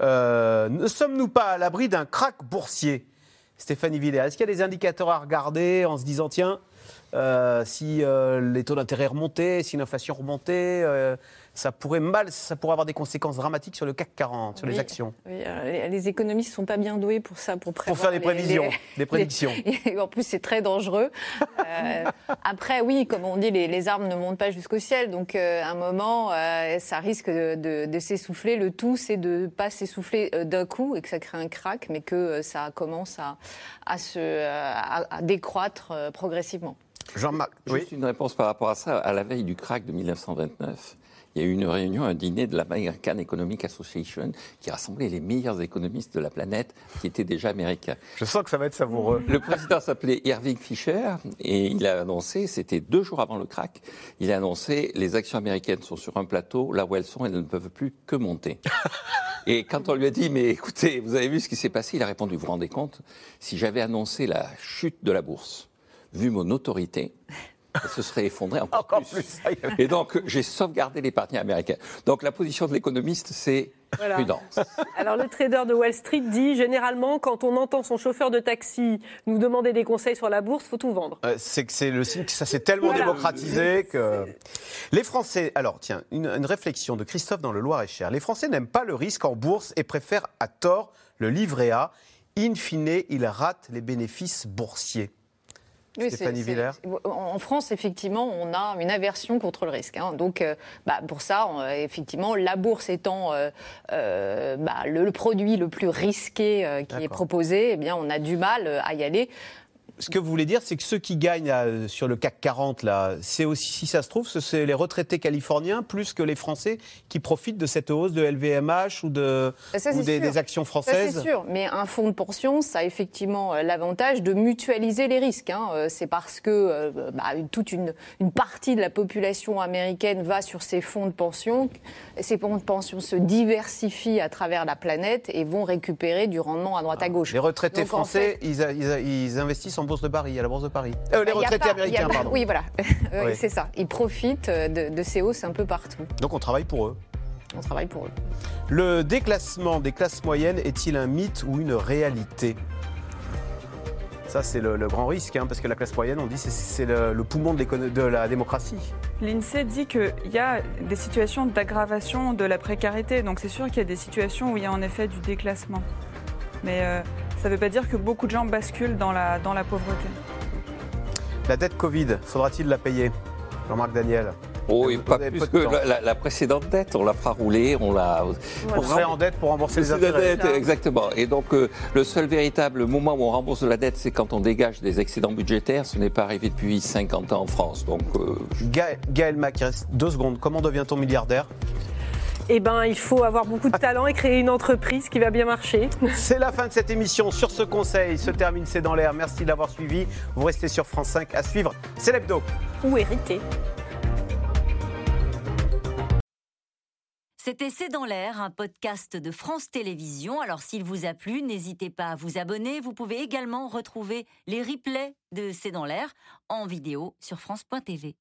Euh, ne sommes-nous pas à l'abri d'un krach boursier Stéphanie Villers, est-ce qu'il y a des indicateurs à regarder en se disant, tiens, euh, si euh, les taux d'intérêt remontaient, si l'inflation remontait, ça pourrait mal, ça pourrait avoir des conséquences dramatiques sur le CAC 40, sur les actions. Oui, euh, les économistes ne sont pas bien doués pour ça, pour Pour faire des prévisions, des prédictions. en plus, c'est très dangereux. Euh, après, oui, comme on dit, les, armes ne montent pas jusqu'au ciel, donc à un moment, ça risque de, s'essouffler. Le tout, c'est de ne pas s'essouffler d'un coup et que ça crée un crack, mais que ça commence à, se, à décroître progressivement. Jean-Marc, Juste une réponse par rapport à ça. À la veille du crack de 1929, il y a eu une réunion, un dîner de la American Economic Association qui rassemblait les meilleurs économistes de la planète qui étaient déjà américains. Je sens que ça va être savoureux. Le président s'appelait Irving Fisher et il a annoncé, c'était deux jours avant le crack, il a annoncé les actions américaines sont sur un plateau, là où elles sont, elles ne peuvent plus que monter. Et quand on lui a dit, mais écoutez, vous avez vu ce qui s'est passé, il a répondu, vous vous rendez compte, si j'avais annoncé la chute de la bourse, vu mon autorité, se serait effondré encore, plus. Et donc, j'ai sauvegardé les partenaires américains. Donc, la position de l'économiste, c'est prudence. Alors, le trader de Wall Street dit généralement, quand on entend son chauffeur de taxi nous demander des conseils sur la bourse, faut tout vendre. Euh, c'est que c'est le signe que ça s'est tellement démocratisé que. Les Français. Alors, tiens, une, une réflexion de Christophe dans le Loir-et-Cher. Les Français n'aiment pas le risque en bourse et préfèrent à tort le livret A. In fine, ils ratent les bénéfices boursiers. Stéphanie Villers? En France, effectivement, on a une aversion contre le risque. Hein. Donc, euh, bah, pour ça, effectivement, la bourse étant euh, euh, bah, le, produit le plus risqué qui est proposé, eh bien, on a du mal à y aller ce que vous voulez dire, c'est que ceux qui gagnent sur le CAC 40, là, c'est aussi, si ça se trouve, c'est les retraités californiens plus que les Français qui profitent de cette hausse de LVMH ou, de, des, actions françaises. C'est sûr, mais un fonds de pension, ça a effectivement euh, l'avantage de mutualiser les risques. Hein. Euh, c'est parce que euh, bah, toute une, une, partie de la population américaine va sur ces fonds de pension. Ces fonds de pension se diversifient à travers la planète et vont récupérer du rendement à droite à gauche. Les retraités français, ils, ils investissent en bourse de Paris, à la bourse de Paris. Euh, les retraités américains, pardon. Oui, voilà. C'est ça. Ils profitent de, ces hausses un peu partout. Donc on travaille pour eux. On travaille pour eux. Le déclassement des classes moyennes est-il un mythe ou une réalité? Ça, c'est le, grand risque, hein, parce que la classe moyenne, on dit, c'est le, poumon de, de, la démocratie. L'INSEE dit qu'il y a des situations d'aggravation de la précarité. Donc c'est sûr qu'il y a des situations où il y a en effet du déclassement. Mais euh, ça ne veut pas dire que beaucoup de gens basculent dans la, dans la pauvreté. La dette Covid, faudra-t-il la payer Jean-Marc Daniel? Oh, et pas plus que la, précédente dette, on la fera rouler, on la. On serait en dette pour rembourser les intérêts. exactement. Et donc, euh, le seul véritable moment où on rembourse la dette, c'est quand on dégage des excédents budgétaires. Ce n'est pas arrivé depuis 50 ans en France. Donc, euh, Gaël Mac, il reste deux secondes. Comment devient-on milliardaire? Eh ben, il faut avoir beaucoup de talent et créer une entreprise qui va bien marcher. C'est la fin de cette émission. Sur ce conseil se termine C'est dans l'air. Merci de l'avoir suivi. Vous restez sur France 5 à suivre. C'est l'hebdo. Ou hérité. C'était C'est dans l'air, un podcast de France Télévisions. Alors s'il vous a plu, n'hésitez pas à vous abonner. Vous pouvez également retrouver les replays de C'est dans l'air en vidéo sur France.tv.